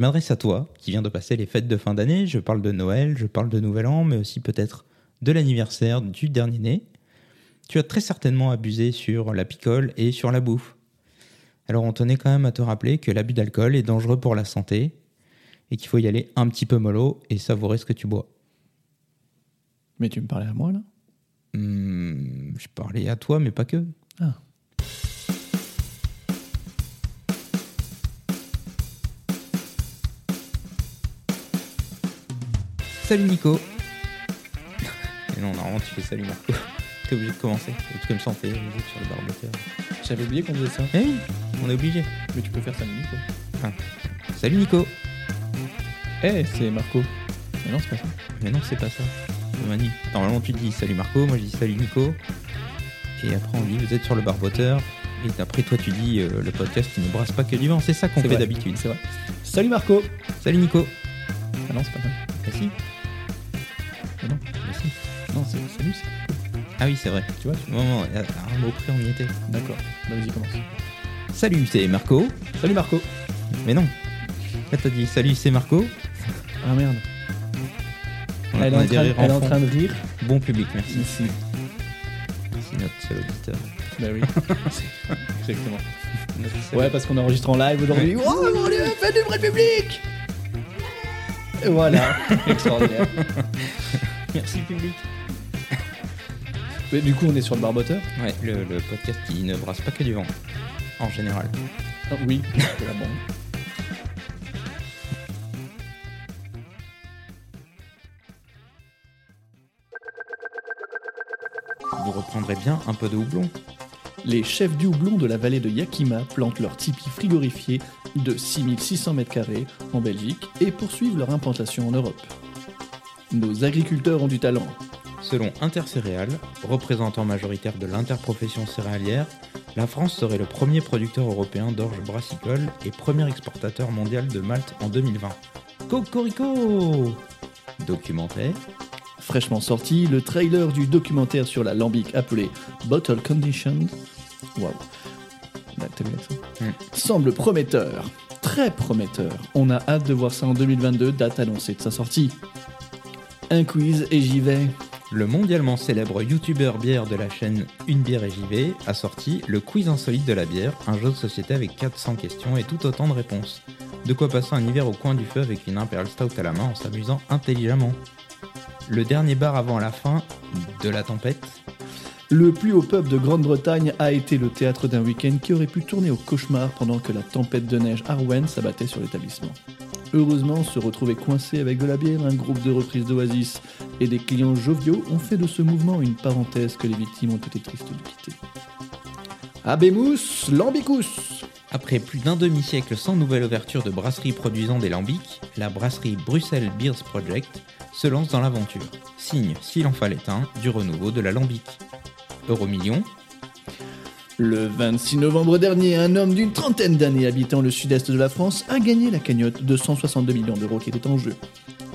je m'adresse à toi qui viens de passer les fêtes de fin d'année. Je parle de Noël, je parle de Nouvel An, mais aussi peut-être de l'anniversaire du dernier né. Tu as très certainement abusé sur la picole et sur la bouffe. Alors on tenait quand même à te rappeler que l'abus d'alcool est dangereux pour la santé et qu'il faut y aller un petit peu mollo et savourer ce que tu bois. Mais tu me parlais à moi là? Hmm, je parlais à toi, mais pas que. Ah. Salut Nico. Mais non, normalement tu fais salut Marco. T'es obligé de commencer. Et tout comme ça on fait musique sur le barboteur. J'avais oublié qu'on faisait ça. Eh oui, on est obligé. Mais tu peux faire ça Nico. Salut Nico. Eh, c'est Marco. Mais non, c'est pas ça. Mais non, c'est pas ça. Normalement tu dis salut Marco, moi je dis salut Nico. Et après on dit vous êtes sur le barboteur. Et après toi tu dis euh, le podcast qui ne brasse pas que du vent. C'est ça qu'on C'est fait vrai. d'habitude. C'est vrai. Salut Marco Salut Nico. Ah non, c'est pas ça. Ah si. C'est Ah oui, c'est vrai. Tu vois Non, non, à un mot près, on y était. D'accord. Bah, vas-y, commence. Salut, c'est Marco. Salut Marco Mais non. Là, t'as dit salut, c'est Marco. Ah merde. On a- Elle, est on a en des train, rires elle est en enfants. train de rire. Bon public, merci. Ici. C'est notre seul auditeur. Bah oui. Exactement. Notre seul- Ouais, parce qu'on enregistre en live aujourd'hui. Oh mon dieu, faites du vrai public Et voilà. Extraordinaire. Merci public. Mais du coup, on est sur le barboteur Ouais, le, le podcast qui ne brasse pas que du vent. En général. Ah, Oui. c'est la bombe. Vous reprendrez bien un peu de houblon. Les chefs du houblon de la vallée de Yakima plantent leur tipi frigorifié de 6600 m2 en Belgique et poursuivent leur implantation en Europe. Nos agriculteurs ont du talent. Selon Intercéréales, représentant majoritaire de l'interprofession céréalière, la France serait le premier producteur européen d'orge brassicole et premier exportateur mondial de malt en 2020. Cocorico Documentaire, Fraîchement sorti, le trailer du documentaire sur la lambic appelé Bottle Condition Waouh. Là, t'as vu l'accent Mm. semble prometteur. Très prometteur. On a hâte de voir ça en 2022, date annoncée de sa sortie. Un quiz et j'y vais. Le mondialement célèbre youtubeur bière de la chaîne Une bière et vais a sorti le quiz insolite de la bière, un jeu de société avec 400 questions et tout autant de réponses. De quoi passer un hiver au coin du feu avec une Imperial Stout à la main en s'amusant intelligemment. Le dernier bar avant la fin de la tempête, Le plus haut pub de Grande-Bretagne a été le théâtre d'un week-end qui aurait pu tourner au cauchemar pendant que la tempête de neige Arwen s'abattait sur l'établissement. Heureusement, se retrouver coincé avec de la bière, un groupe de reprises d'Oasis et des clients joviaux ont fait de ce mouvement une parenthèse que les victimes ont été tristes de quitter. Abemous, Lambicus Après plus d'un demi-siècle sans nouvelle ouverture de brasserie produisant des lambics, la brasserie Bruxelles Beers Project se lance dans l'aventure. Signe, s'il en fallait un, du renouveau de la lambic. Euromillion, Le 26 novembre dernier, un homme d'une trentaine d'années habitant le sud-est de la France a gagné la cagnotte de 162 millions d'euros qui était en jeu.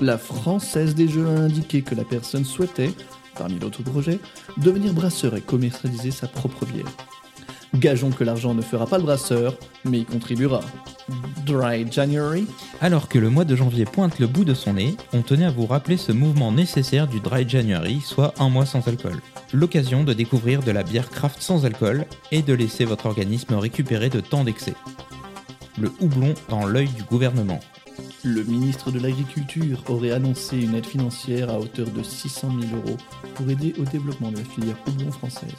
La Française des Jeux a indiqué que la personne souhaitait, parmi d'autres projets, devenir brasseur et commercialiser sa propre bière. Gageons que l'argent ne fera pas le brasseur, mais y contribuera. Dry January Alors que le mois de janvier pointe le bout de son nez, on tenait à vous rappeler ce mouvement nécessaire du Dry January, soit un mois sans alcool. L'occasion de découvrir de la bière craft sans alcool et de laisser votre organisme récupérer de tant d'excès. Le houblon dans l'œil du gouvernement. Le ministre de l'Agriculture aurait annoncé une aide financière à hauteur de 600 000 euros pour aider au développement de la filière houblon française.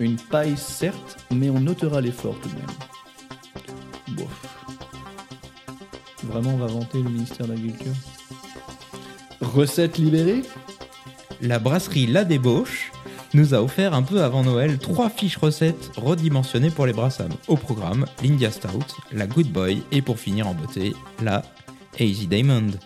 Une paille certes, mais on notera l'effort tout de même. Bof. Vraiment, on va vanter le ministère de l'Agriculture? Recette libérée? La brasserie La Débauche nous a offert un peu avant Noël trois fiches recettes redimensionnées pour les brassames. Au programme, l'India Stout, la Good Boy et pour finir en beauté, la Easy Diamond.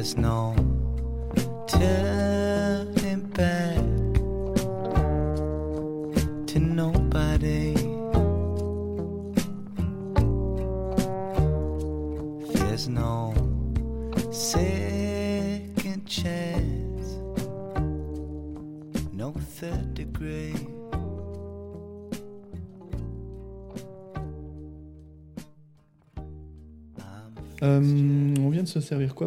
There's no turning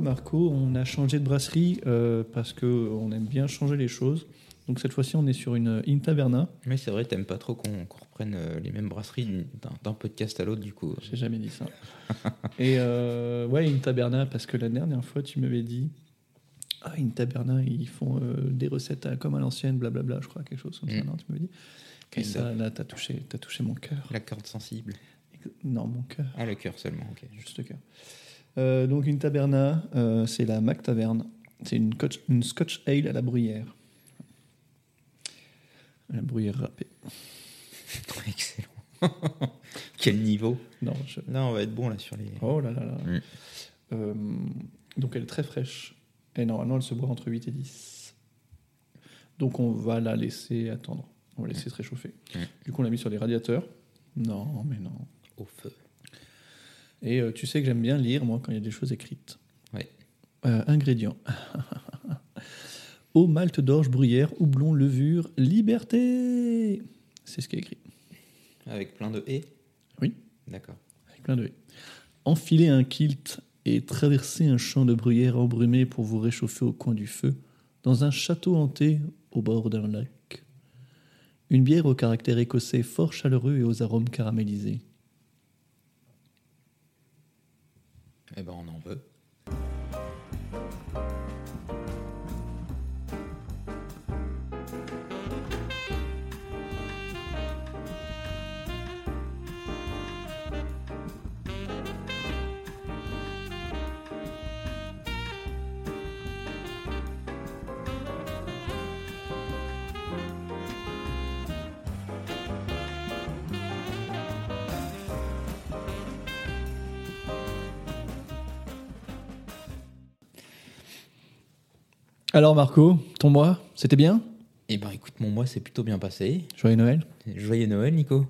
Marco On a changé de brasserie euh, parce que on aime bien changer les choses. Donc cette fois-ci, on est sur une In Taverna. Mais c'est vrai, t'aimes pas trop qu'on qu'on reprenne euh, les mêmes brasseries d'un podcast à l'autre, du coup. J'ai jamais dit ça. Et euh, ouais, In Taberna, parce que la dernière fois, tu m'avais dit Ah, In Taberna, ils font euh, des recettes à- comme à l'ancienne, blablabla, je crois, quelque chose comme ça. Mm. Non, tu m'avais dit. Et ça. là, t'as touché, t'as touché mon cœur. La corde sensible. Non, mon cœur, Ah, le cœur seulement, ok. juste le cœur. Euh, donc, une taberna, euh, c'est la Mac Taverne. C'est une, Scotch Ale à la bruyère. À la bruyère râpée. Excellent. Quel niveau Non, je- Là, on va être bon là sur les. Oh là là là. Mm. Euh, donc elle est très fraîche. Et normalement, elle se boit entre 8 et 10. Donc on va la laisser attendre. On va laisser se réchauffer. Mm. Du coup, on l'a mis sur les radiateurs. Non, mais non. Au feu. Et euh, tu sais que j'aime bien lire, moi, quand il y a des choses écrites. Ouais. Euh, ingrédients. Eau, malt d'orge, bruyère, houblon, levure, liberté. C'est ce qui est écrit. Avec plein de et Oui. D'accord. Avec plein de haies. Enfiler un kilt et traverser un champ de bruyère embrumé pour vous réchauffer au coin du feu, dans un château hanté au bord d'un lac. Une bière au caractère écossais fort chaleureux et aux arômes caramélisés. Eh ben, on en veut. Alors Marco, ton mois, c'était bien? Eh ben, écoute, mon mois s'est plutôt bien passé. Joyeux Noël Joyeux Noël, Nico.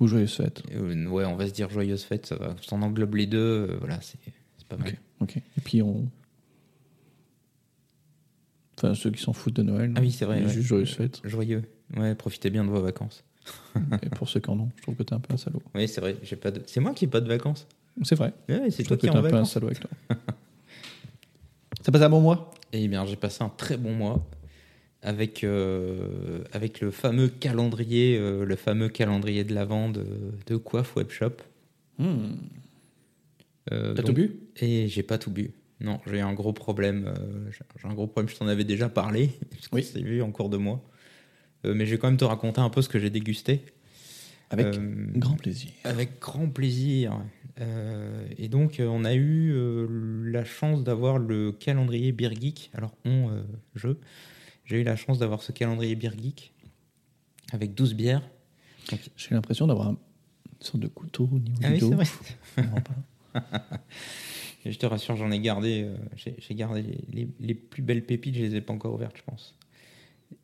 ou joyeuse fête Euh, ouais, on va se dire joyeuse fête, ça va. Ça en englobe les deux. euh, voilà, c'est pas mal. Ok, ok. Et puis on... Enfin, ceux qui s'en foutent de Noël. Ah oui, c'est vrai, Juste joyeuse fête. Joyeux. Ouais, profitez bien de vos vacances. Et pour ceux qui en ont, je trouve que t'es un peu un salaud. Oui, c'est vrai. J'ai pas de. C'est moi qui ai pas de vacances. C'est vrai. Ouais, c'est toi qui es en un peu un vacances. salaud avec toi. Ça passe un bon mois? Eh bien, j'ai passé un très bon mois avec euh, avec le fameux calendrier, euh, le fameux calendrier de l'avant de, de Coiffe Webshop. Hmm. Euh, T'as donc- tout bu? Et j'ai pas tout bu. Non, j'ai un gros problème. j'ai- un gros problème. Je t'en avais déjà parlé. Parce qu'on Oui. s'est vu en cours de mois. Mais je vais quand même te raconter un peu ce que j'ai dégusté. Avec Euh, grand plaisir. Avec grand plaisir. Euh, et donc, euh, on a eu euh, la chance d'avoir le calendrier Beer Geek. Alors, on, je, j'ai eu la chance d'avoir ce calendrier Beer Geek avec 12 bières. J'ai l'impression d'avoir un- une sorte de couteau au niveau Ah du oui, dos. c'est vrai. Je te rassure, j'en ai gardé, j'ai, j'ai gardé les, les- les plus belles pépites, je les ai pas encore ouvertes, je pense.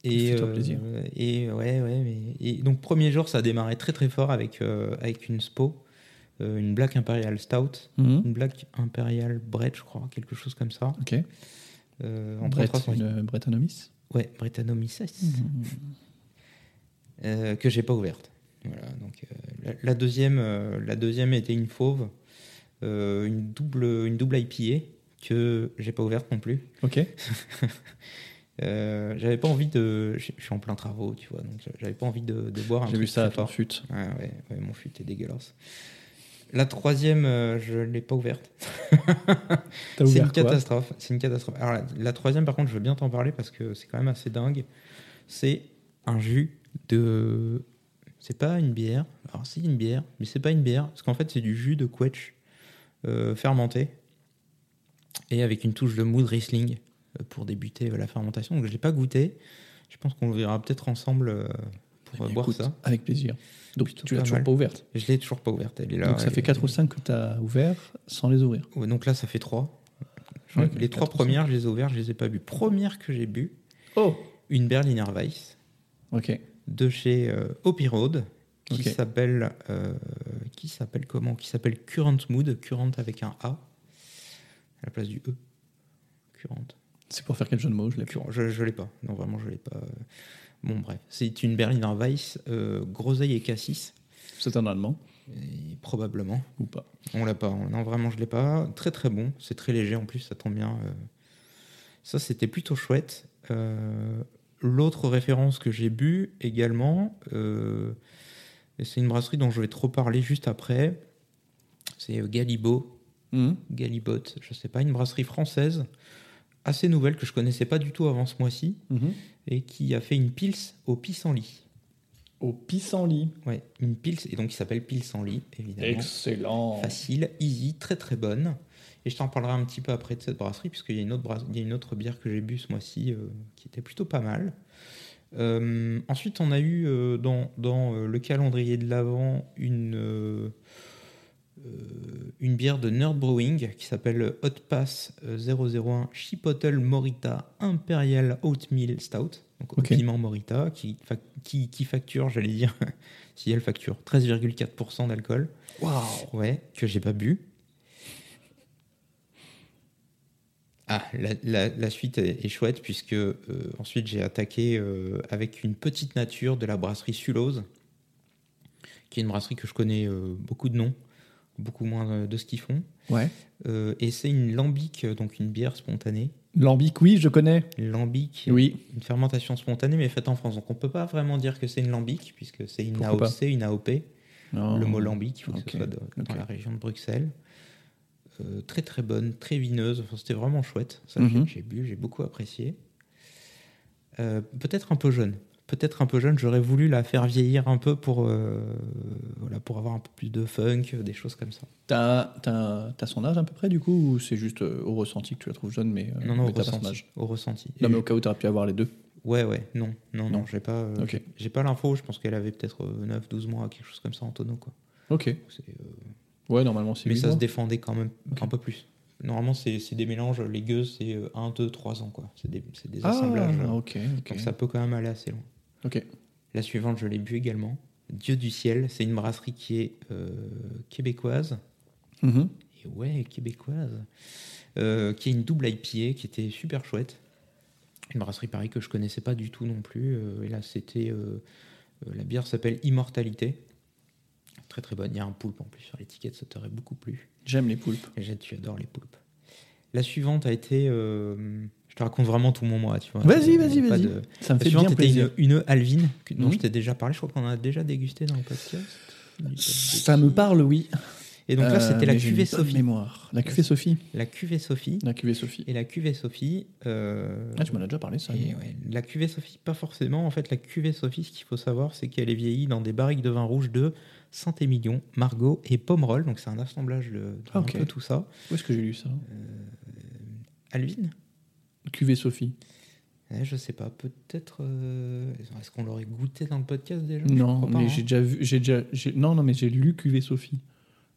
Et, plaisir. et ouais, ouais, mais et donc premier jour, ça a démarré très très fort avec euh, avec une spo, euh, une Black Imperial Stout, Mhm. une Black Imperial Brett, je crois, quelque chose comme ça. Ok. Euh, en Brett, une Brettanomys. ouais, Brettanomyces, Mhm. euh, que j'ai pas ouverte. Voilà, donc euh, la, la deuxième, euh, la deuxième était une fauve, euh, une double, une double IPA que j'ai pas ouverte non plus. Ok. Euh, j'avais pas envie de. Je suis en plein travaux, tu vois, donc j'avais pas envie de, de boire un J'ai vu ça à ton fut. Ouais, ouais, ouais, mon fut est dégueulasse. La troisième, euh, je l'ai pas ouverte. C'est une catastrophe. C'est une catastrophe. Alors la, la troisième, par contre, je veux bien t'en parler parce que c'est quand même assez dingue. C'est un jus de. C'est pas une bière. Alors c'est une bière, mais c'est pas une bière parce qu'en fait c'est du jus de quetch euh, fermenté et avec une touche de mou de Riesling pour débuter euh, la fermentation. Donc je l'ai pas goûté. Je pense qu'on le verra peut-être ensemble euh, pour Eh bien, boire écoute, ça. Avec plaisir. Donc Plutôt tu l'as toujours mal. pas ouverte. Je l'ai toujours pas ouverte. Elle est là. Donc ça fait est- 4 ou 5 que tu as ouvert sans les ouvrir. Ouais, donc là ça fait trois. Je crois Ouais, que les trois premières, je les ai ouvertes, je les ai pas bu. Première que j'ai bu, Oh une Berliner Weiss. Ok. de chez euh, Hopi Road qui s'appelle euh, qui s'appelle comment? Qui s'appelle Current Mood Current avec un A à la place du E Current C'est pour faire quel jeu de mots Je l'ai plus. Je je l'ai pas. Non vraiment je l'ai pas. Bon bref. C'est une Berliner Weiss euh, groseille et cassis. C'est un allemand. Et probablement. Ou pas. On l'a pas. Non vraiment je l'ai pas. Très très bon. C'est très léger en plus ça tombe bien euh. ça c'était plutôt chouette. Euh, l'autre référence que j'ai bu également euh, c'est une brasserie dont je vais trop parler juste après c'est Galibo. Mhm. Galibot je sais pas. Une brasserie française assez nouvelle que je connaissais pas du tout avant ce mois-ci Mhm. et qui a fait une pils au pissenlit Au pissenlit. ouais une pils et donc qui s'appelle pissenlit évidemment Excellent. facile, easy, très très bonne. Et je t'en parlerai un petit peu après de cette brasserie, puisqu'il y a une autre, bras- il y a une autre bière que j'ai bu ce mois-ci euh, qui était plutôt pas mal. Euh, ensuite, on a eu euh, dans, dans le calendrier de l'Avent une, une bière de Nerd Brewing qui s'appelle Hot Pass euh, 001 Chipotle Morita Imperial Oatmeal Stout. Donc au Ok. piment Morita qui, qui, qui facture, j'allais dire, si elle facture, 13,4% d'alcool. Waouh. Ouais, que j'ai pas bu. Ah, la, la- la suite est, est chouette puisque euh, ensuite j'ai attaqué euh, avec une petite nature de la brasserie Sulose, qui est une brasserie que je connais euh, beaucoup de noms, beaucoup moins euh, de ce qu'ils font. Ouais. Euh, et c'est une lambic, euh, donc une bière spontanée. Lambic, oui, je connais. Lambic, Oui. une fermentation spontanée mais faite en France. Donc on peut pas vraiment dire que c'est une lambic puisque c'est une Pourquoi AOC, une AOP. Non. le mot lambic, il faut que ce soit de- dans la région de Bruxelles. Euh, très très bonne, très vineuse, Enfin, c'était vraiment chouette. Ça, Mhm. j'ai- j'ai bu, j'ai beaucoup apprécié. Euh, peut-être un peu jeune. Peut-être un peu jeune, j'aurais voulu la faire vieillir un peu pour, euh, voilà, pour avoir un peu plus de funk, des choses comme ça. T'as, t'as, t'as son âge à peu près du coup ou c'est juste euh, au ressenti que tu la trouves jeune mais, euh, non, non, mais au t'as pas son ressenti. âge Au ressenti. Non mais au cas où t'aurais pu avoir les deux. Ouais, ouais, non, non, non, Non. j'ai pas, j'ai- j'ai pas l'info, je pense qu'elle avait peut-être 9-12 mois, quelque chose comme ça en tonneau. Quoi. Ok. C'est, Ouais, normalement c'est Mais ça mois. se défendait quand même un peu plus. Normalement, c'est c'est des mélanges, les gueuses, c'est 1, 2, 3 ans. quoi. C'est des, c'est des Ah, assemblages. euh, ok. ok. Donc ça peut quand même aller assez loin. Ok. La suivante, je l'ai bu également. Dieu du ciel, c'est une brasserie qui est euh, québécoise. Mhm. Et ouais, québécoise. Euh, qui est une double IPA qui était super chouette. Une brasserie pareil que je connaissais pas du tout non plus. Euh, et là, c'était. la bière s'appelle Immortalité. Très très bonne. Il y a un poulpe en plus sur l'étiquette, ça t'aurait beaucoup plu. J'aime les poulpes. Et tu adores les poulpes. La suivante a été. Euh, je te raconte vraiment tout mon mois, tu vois. Vas-y, Euh, vas-y, vas-y. de- Ça me fait bien plaisir. une, une Alvin dont Mhm. je t'ai déjà parlé. Je crois qu'on en a déjà dégusté dans le podcast. Ça me parle, oui. Et donc là, Euh, c'était la cuvée Sophie. mémoire. La cuvée Sophie. La cuvée Sophie. La cuvée Sophie. Et la cuvée Sophie. euh, Ah, tu m'en as déjà parlé ça. et ouais, la cuvée Sophie, pas forcément. En fait, la cuvée Sophie, ce qu'il faut savoir, c'est qu'elle est vieillie dans des barriques de vin rouge de Saint-Émilion, Margot et Pomerol. Donc c'est un assemblage de, de Ah, un ok. peu tout ça. Où est-ce que j'ai lu ça? Alvin? Cuvée Sophie. Eh, Je sais pas, peut-être. euh, Est-ce qu'on l'aurait goûté dans le podcast déjà? Je Non, crois pas, mais hein. j'ai déjà vu. J'ai déjà, j'ai- non, non, mais j'ai lu Cuvée Sophie.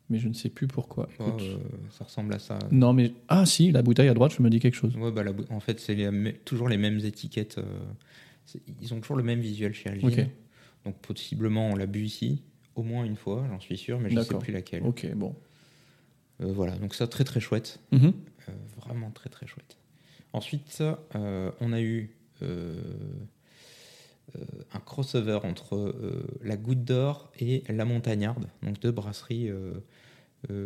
Mais je ne sais plus pourquoi. Ouais, Écoute. euh, ça ressemble à ça. Non, mais. Ah, si, la bouteille à droite, je me dis quelque chose. Ouais, bah, la bou- en fait, c'est les mê- toujours les mêmes étiquettes. euh, c'est- ils ont toujours le même visuel chez Alvin. Ok. Donc, possiblement, on l'a bu ici, au moins une fois, j'en suis sûr, mais je ne sais D'accord. plus laquelle. Ok, bon. Euh, voilà, donc ça, très très chouette. Mhm. Euh, vraiment très très chouette. Ensuite, euh, on a eu euh, euh, un crossover entre la Goutte d'Or et la Montagnarde, donc deux brasseries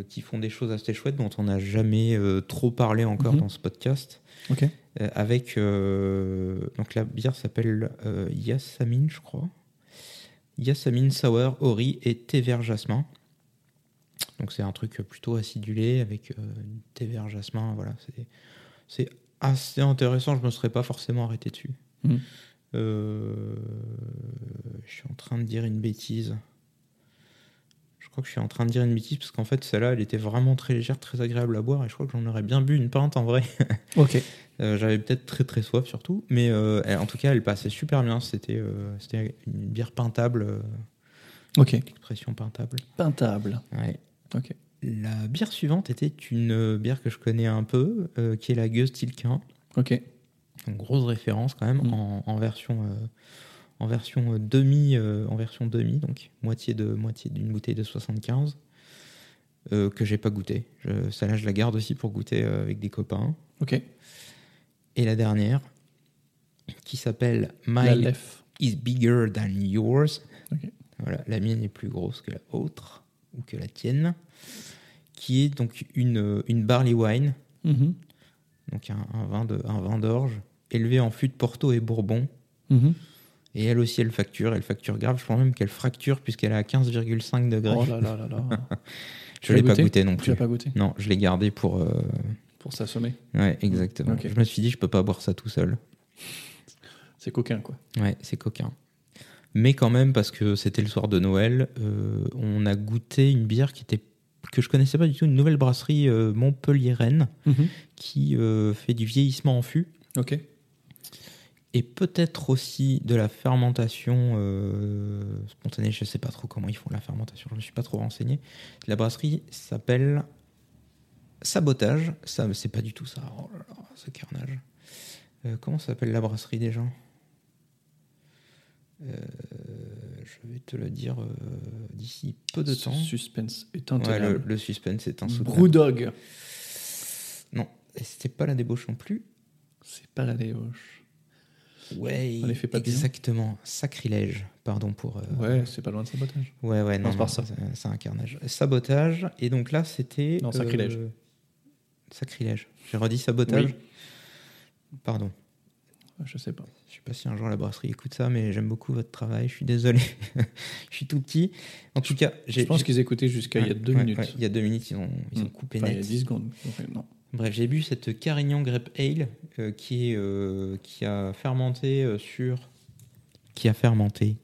qui font des choses assez chouettes dont on n'a jamais trop parlé encore Mhm. dans ce podcast. Avec donc la bière s'appelle Yasamine, je crois. Yasamine Sour, Ori et thé vert jasmin. Donc c'est un truc plutôt acidulé avec euh, thé vert jasmin. Voilà, c'est assez intéressant. Je me serais pas forcément arrêté dessus. Mhm. Euh, je suis en train de dire une bêtise. Je crois que je suis en train de dire une bêtise parce qu'en fait celle-là, elle était vraiment très légère, très agréable à boire et je crois que j'en aurais bien bu une pinte en vrai. Ok. Euh, J'avais peut-être très très soif surtout, mais euh, elle- en tout cas elle passait super bien. C'était c'était une bière pintable, Ok. expression pintable. Pintable. Ouais. Ok. La bière suivante était une euh, bière que je connais un peu, euh, qui est la Gueuse Tilquin. Ok. Donc, grosse référence quand même Mm. en, en version euh, en version demi euh, en version demi donc moitié de moitié d'une bouteille de 75 euh, que j'ai pas goûté. Je, celle-là je la garde aussi pour goûter avec des copains. Ok. Et la dernière qui s'appelle My is bigger than yours. Ok. Voilà, la mienne est plus grosse que la autre ou que la tienne, qui est donc une, une barley wine, Mhm. donc un, un vin de un vin d'orge élevé en fût de Porto et Bourbon. Mhm. Et elle aussi, elle facture, elle facture grave. Je pense même qu'elle fracture puisqu'elle est à 15,5 degrés. Oh là là là là. je tu l'ai pas goûté non Tu plus. l'as pas goûté Non, je l'ai gardé pour. euh, Pour s'assommer. Ouais, exactement. Je me suis dit, je peux pas boire ça tout seul. C'est coquin, quoi. Ouais, c'est coquin. Mais quand même, parce que c'était le soir de Noël, euh, on a goûté une bière qui était que je connaissais pas du tout, une nouvelle brasserie euh, montpelliéraine qui euh, fait du vieillissement en fût Ok. et peut-être aussi de la fermentation euh, spontanée. Je sais pas trop comment ils font la fermentation, je me suis pas trop renseigné. La brasserie s'appelle Sabotage. Ça, c'est pas du tout ça. Oh là là, ce carnage. Euh, comment s'appelle la brasserie déjà? Je vais te le dire d'ici peu de temps. suspense est Ouais, le, intenable. le suspense est insoutenable. Brewdog. Non, c'était pas la débauche non plus. C'est pas la débauche. Ouais, Un effet papillon. exactement. Sacrilège, pardon pour. euh, Ouais, c'est pas loin de sabotage. Ouais, ouais, non, c'est non, un carnage. Sabotage, et donc là, c'était. Non, sacrilège. euh, sacrilège. J'ai redit sabotage. Oui. Pardon. Je sais pas. Je sais pas si un jour la brasserie écoute ça, mais j'aime beaucoup votre travail. Je suis désolé. je suis tout petit. En tout cas, Je pense qu'ils écoutaient jusqu'à il y a Ouais, deux ouais, minutes. ouais, il y a deux minutes, ils ont, ils ont Mm. coupé Enfin, il y a net. 10 secondes. Enfin, non. Bref, j'ai bu cette Carignan Grape Ale euh, qui, est, euh, qui a fermenté euh, sur qui a fermenté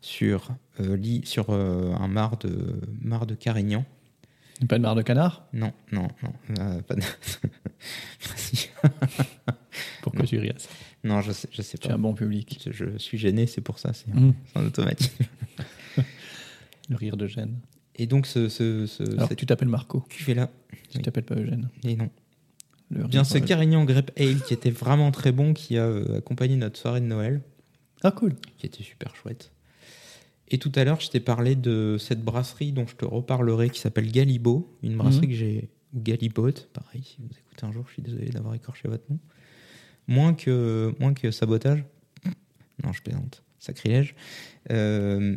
sur euh, lit- sur euh, un mar de mar de Carignan. Pas de marre de canard? Non, non, non, euh, pas de-. Pourquoi Non. tu ris à ça? Non, je sais, je sais Tu es pas. un bon public. Je, je suis gêné, c'est pour ça, c'est Mm. c'est un automatique. Le rire de Gênes. Et donc ce, ce, ce Alors cette tu t'appelles Marco. cuvée là, Tu Oui. t'appelles pas Eugène. et non. Le Bien ce Carignan Grape Ale qui était vraiment très bon, qui a euh, accompagné notre soirée de Noël. Ah, cool. qui était super chouette. Et tout à l'heure, je t'ai parlé de cette brasserie dont je te reparlerai qui s'appelle Galibo, une brasserie Mhm. que j'ai. ou Galibot, pareil, si vous écoutez un jour, je suis désolé d'avoir écorché votre nom. Moins que, moins que Sabotage. Non, je plaisante. Sacrilège. Euh,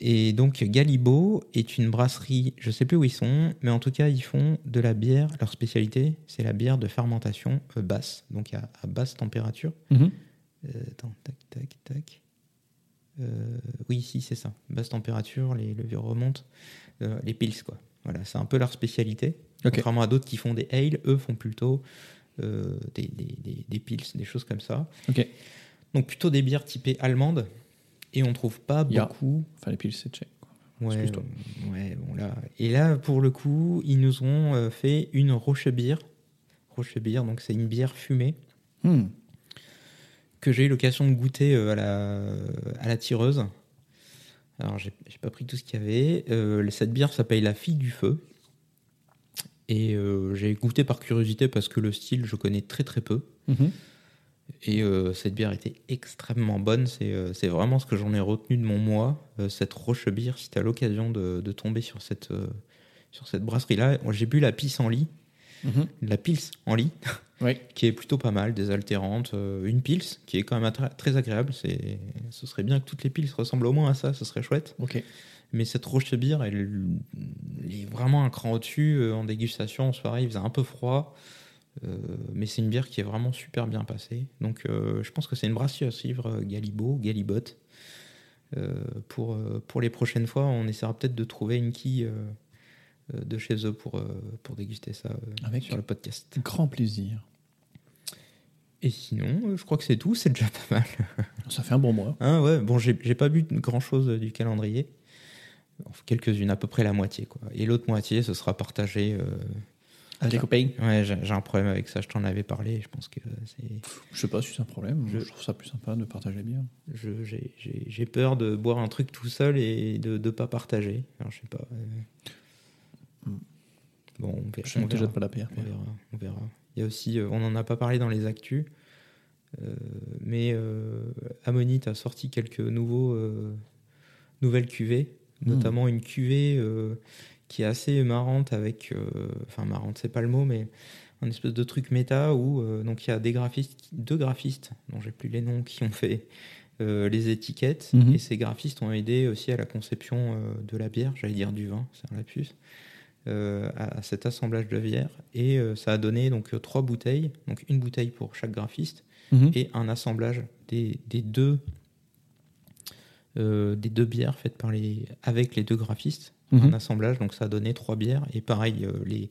et donc, Galibo est une brasserie, je sais plus où ils sont, mais en tout cas, ils font de la bière. Leur spécialité, c'est la bière de fermentation euh, basse, donc à, à basse température. Mhm. Euh, attends, tac, tac, tac. Euh, oui, ici, c'est ça. Basse température, les levures remontent. Euh, les pils, quoi. Voilà, c'est un peu leur spécialité. Contrairement à d'autres qui font des ale, eux font plutôt euh, des, des, des, des pils, des choses comme ça. Donc plutôt des bières typées allemandes. Et on trouve pas beaucoup. Enfin, les piles, c'est tchèque. Ouais, ouais, bon là. Et là, pour le coup, ils nous ont euh, fait une roche-bière. Roche-bière, donc c'est une bière fumée. Hmm. que j'ai eu l'occasion de goûter euh, à, la, à la tireuse. Alors, j'ai j'ai pas pris tout ce qu'il y avait. Euh, cette bière s'appelle La Fille du Feu. Et euh, j'ai goûté par curiosité parce que le style, je connais très très peu. Mhm. Et euh, cette bière était extrêmement bonne. C'est euh, vraiment ce que j'en ai retenu de mon mois. Euh, cette roche bière, si tu as l'occasion de, de tomber sur cette, sur cette brasserie-là, j'ai bu la pisse en lit, Mhm. la pils en lit Oui. qui est plutôt pas mal, désaltérante, une pils qui est quand même très agréable. Ce serait bien que toutes les pils ressemblent au moins à ça, ce serait chouette. Ok. Mais cette roche bière, elle, elle est vraiment un cran au-dessus. euh, en dégustation, en soirée, il faisait un peu froid. Euh, mais c'est une bière qui est vraiment super bien passée. Donc euh, je pense que c'est une brasserie à suivre, Galibo, Galibot. Euh, pour, pour les prochaines fois, on essaiera peut-être de trouver une quille de chez eux pour, pour déguster ça Avec sur le podcast. Grand plaisir. Et sinon, je crois que c'est tout, c'est déjà pas mal. Ça fait un bon mois. Hein, ouais, bon, j'ai pas vu grand chose du calendrier. Enfin, Quelques-unes, à peu près la moitié. Quoi. Et l'autre moitié, ce sera partagé. euh, Avec les copains Ouais, j'ai un problème avec ça, je t'en avais parlé. Je pense que c'est. Je sais pas si c'est un problème. Je- Je trouve ça plus sympa de partager bien. J'ai j'ai- j'ai peur de boire un truc tout seul et de ne pas partager. Alors, je sais pas. euh, Hmm. Bon, on verra. Je on ne te verra. jette pas la pierre. On verra, on verra. Il y a aussi, euh, on n'en a pas parlé dans les actus, euh, mais euh, Ammonite a sorti quelques nouveaux, euh, nouvelles cuvées, Mm. notamment une cuvée euh, qui est assez marrante avec, euh, enfin marrante, c'est pas le mot, mais un espèce de truc méta où euh, donc il y a des graphistes, deux graphistes dont j'ai plus les noms qui ont fait les étiquettes Mhm. et ces graphistes ont aidé aussi à la conception de la bière, j'allais dire du vin, c'est un lapsus euh, à, cet assemblage de bière et euh, ça a donné donc trois bouteilles, donc une bouteille pour chaque graphiste Mhm. et un assemblage des, des deux euh, des deux bières faites par les avec les deux graphistes, Mhm. un assemblage donc ça a donné trois bières et pareil euh, les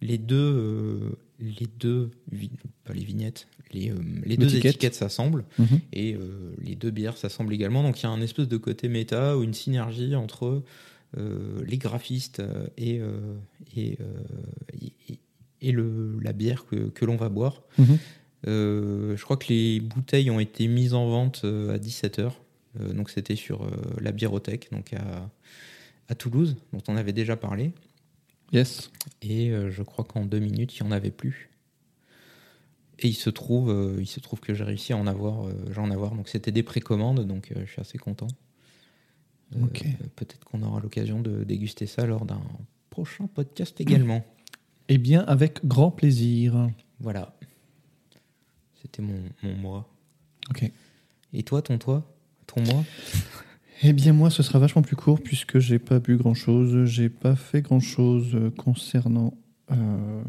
les deux euh, les deux pas les vignettes les, les deux étiquettes s'assemblent Mhm. et les deux bières s'assemblent également. Donc il y a un espèce de côté méta ou une synergie entre les graphistes et, et, et, et le, la bière que, que l'on va boire. Mhm. Je crois que les bouteilles ont été mises en vente à 17h. Donc c'était sur euh, la biérothèque, donc à, à Toulouse, dont on avait déjà parlé. Yes. Et euh, je crois qu'en deux minutes, il n'y en avait plus. Et il se trouve, euh, il se trouve que j'ai réussi à en avoir, euh, j'en avoir. Donc c'était des précommandes, donc euh, je suis assez content. Euh. Peut-être qu'on aura l'occasion de déguster ça lors d'un prochain podcast également. Eh bien, avec grand plaisir. Voilà. C'était mon, mon mois. Ok. Et toi, ton toi? Mois Eh bien, moi, ce sera vachement plus court puisque j'ai pas bu grand chose. J'ai pas fait grand chose concernant euh,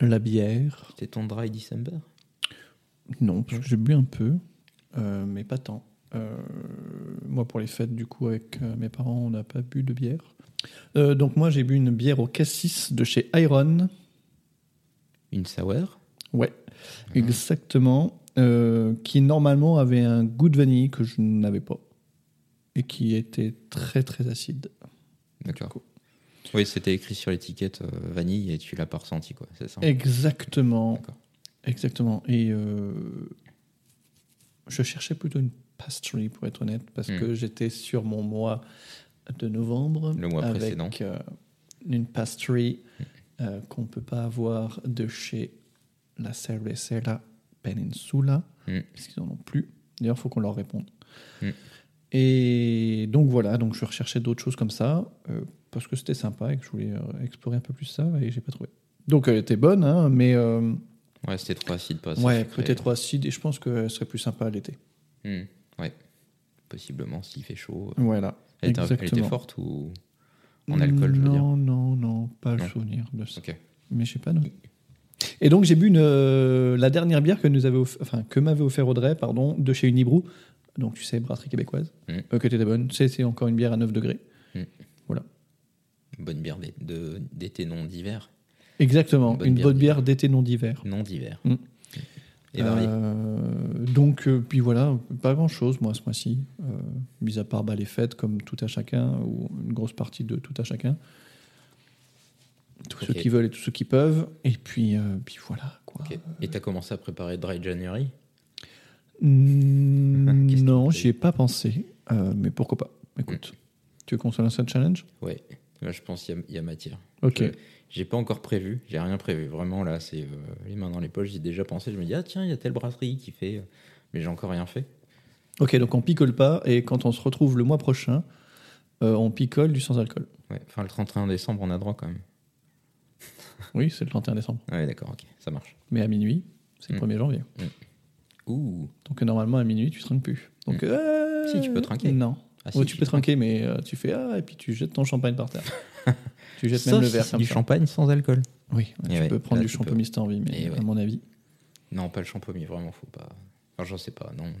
la bière. C'était ton dry December? Non, parce que j'ai bu un peu, euh, mais pas tant. Euh, moi, pour les fêtes, du coup, avec mes parents, on n'a pas bu de bière. Donc, moi, j'ai bu une bière au cassis de chez Iron. Une sour? Ouais, exactement. Euh, qui normalement avait un goût de vanille que je n'avais pas. Et qui était très très acide. D'accord. Oui, c'était écrit sur l'étiquette euh, vanille et tu l'as pas ressenti, quoi. C'est ça? Exactement. Exactement. Et euh, je cherchais plutôt une pastry, pour être honnête, parce Hmm. que j'étais sur mon mois de novembre. Le mois avec, précédent. une pastry qu'on ne peut pas avoir de chez la Cervecera Peninsula, Hmm. parce qu'ils n'en ont plus. D'ailleurs, il faut qu'on leur réponde. Hmm. Et donc voilà, donc je recherchais d'autres choses comme ça, euh, parce que c'était sympa et que je voulais euh, explorer un peu plus ça, et j'ai pas trouvé. Donc elle était bonne, hein, mais euh, Ouais, c'était trop acide, pas ouais, peut-être trop acide, et je pense qu'elle serait plus sympa à l'été. Hmm, Ouais. Possiblement, s'il fait chaud. Voilà. Elle était, elle était forte ou en alcool, je veux dire Non, non, non, pas le Non. souvenir de ça. Ok. Mais je sais pas. Non. Et donc j'ai bu une, euh, la dernière bière que nous avait enfin que m'avait offert Audrey, pardon, de chez Unibrou. Donc tu sais, brasserie québécoise, Mm. euh, était bonne. C'est c'est encore une bière à 9 degrés. Bonne bière d'é- de- d'été non d'hiver. Exactement, Une bonne une bière bonne bière d'été non d'hiver. Non d'hiver. Mm. Et. Euh, donc, euh, puis voilà, pas grand chose, moi, ce mois-ci, euh, mis à part bah, les fêtes, comme tout à chacun, ou une grosse partie de tout à chacun. Tous ceux qui veulent et tous ceux qui peuvent. Et puis, euh, puis voilà, quoi. Et t'as commencé à préparer Dry January? Mm, que non, tu j'y ai pas pensé, euh, mais pourquoi pas? Écoute, tu veux qu'on se lance un challenge? Ouais. Là, je pense qu'il y a- il y, a matière. Ok. Je- J'ai pas encore prévu. J'ai rien prévu. Vraiment, là, c'est euh, les mains dans les poches. J'ai déjà pensé. Je me dis, ah tiens, il y a telle brasserie qui fait. euh, Mais j'ai encore rien fait. Ok, donc on picole pas, et quand on se retrouve le mois prochain, on picole du sans-alcool. Ouais. Enfin, le 31 décembre, on a droit quand même. Oui, c'est le 31 décembre. Ouais, d'accord, ok. Ça marche. Mais à minuit, c'est le Mm. 1er janvier. Ouh. Donc normalement à minuit tu trinques plus. Donc euh, Si, tu peux trinquer. Non. Ah, si, Ouais, tu peux trinquer, mais euh, tu fais ah et puis tu jettes ton champagne par terre. tu jettes Sauf même le si verre c'est comme du ça. champagne sans alcool. Oui, ouais, Et tu ouais, peux prendre là, du tu champagne si t'as envie, mais Et à ouais. mon avis. Non, pas le champomier, vraiment, faut pas. Enfin, j'en sais pas, non, non.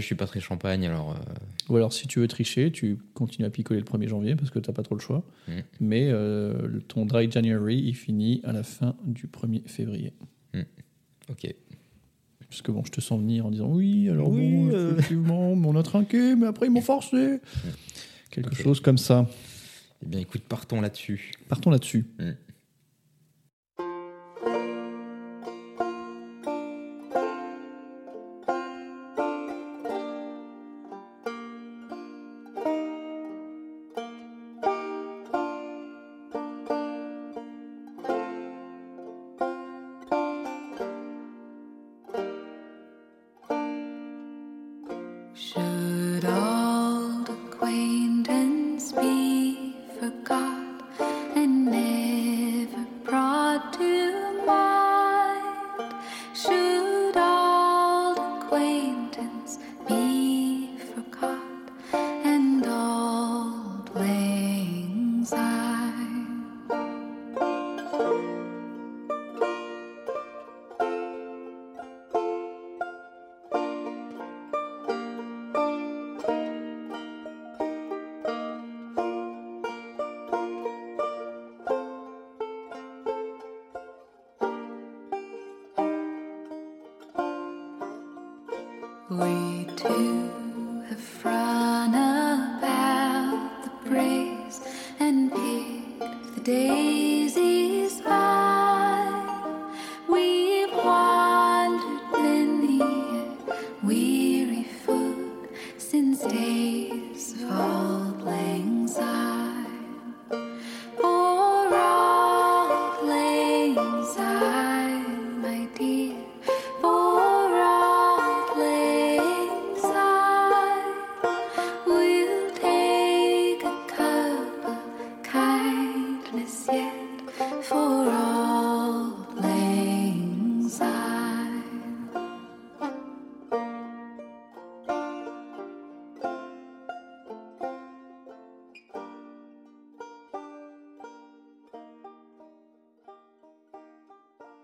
Je suis pas très champagne, alors euh, Ou alors, si tu veux tricher, tu continues à picoler le 1er janvier parce que tu n'as pas trop le choix. Mm. Mais euh, ton dry January, il finit à la fin du 1er février. ok. Parce que bon, je te sens venir en disant oui, alors Oui, bon, euh. effectivement, mais on a trinqué, mais après ils m'ont forcé. Quelque Ok. chose comme ça. Eh bien, écoute, partons là-dessus. Partons là-dessus.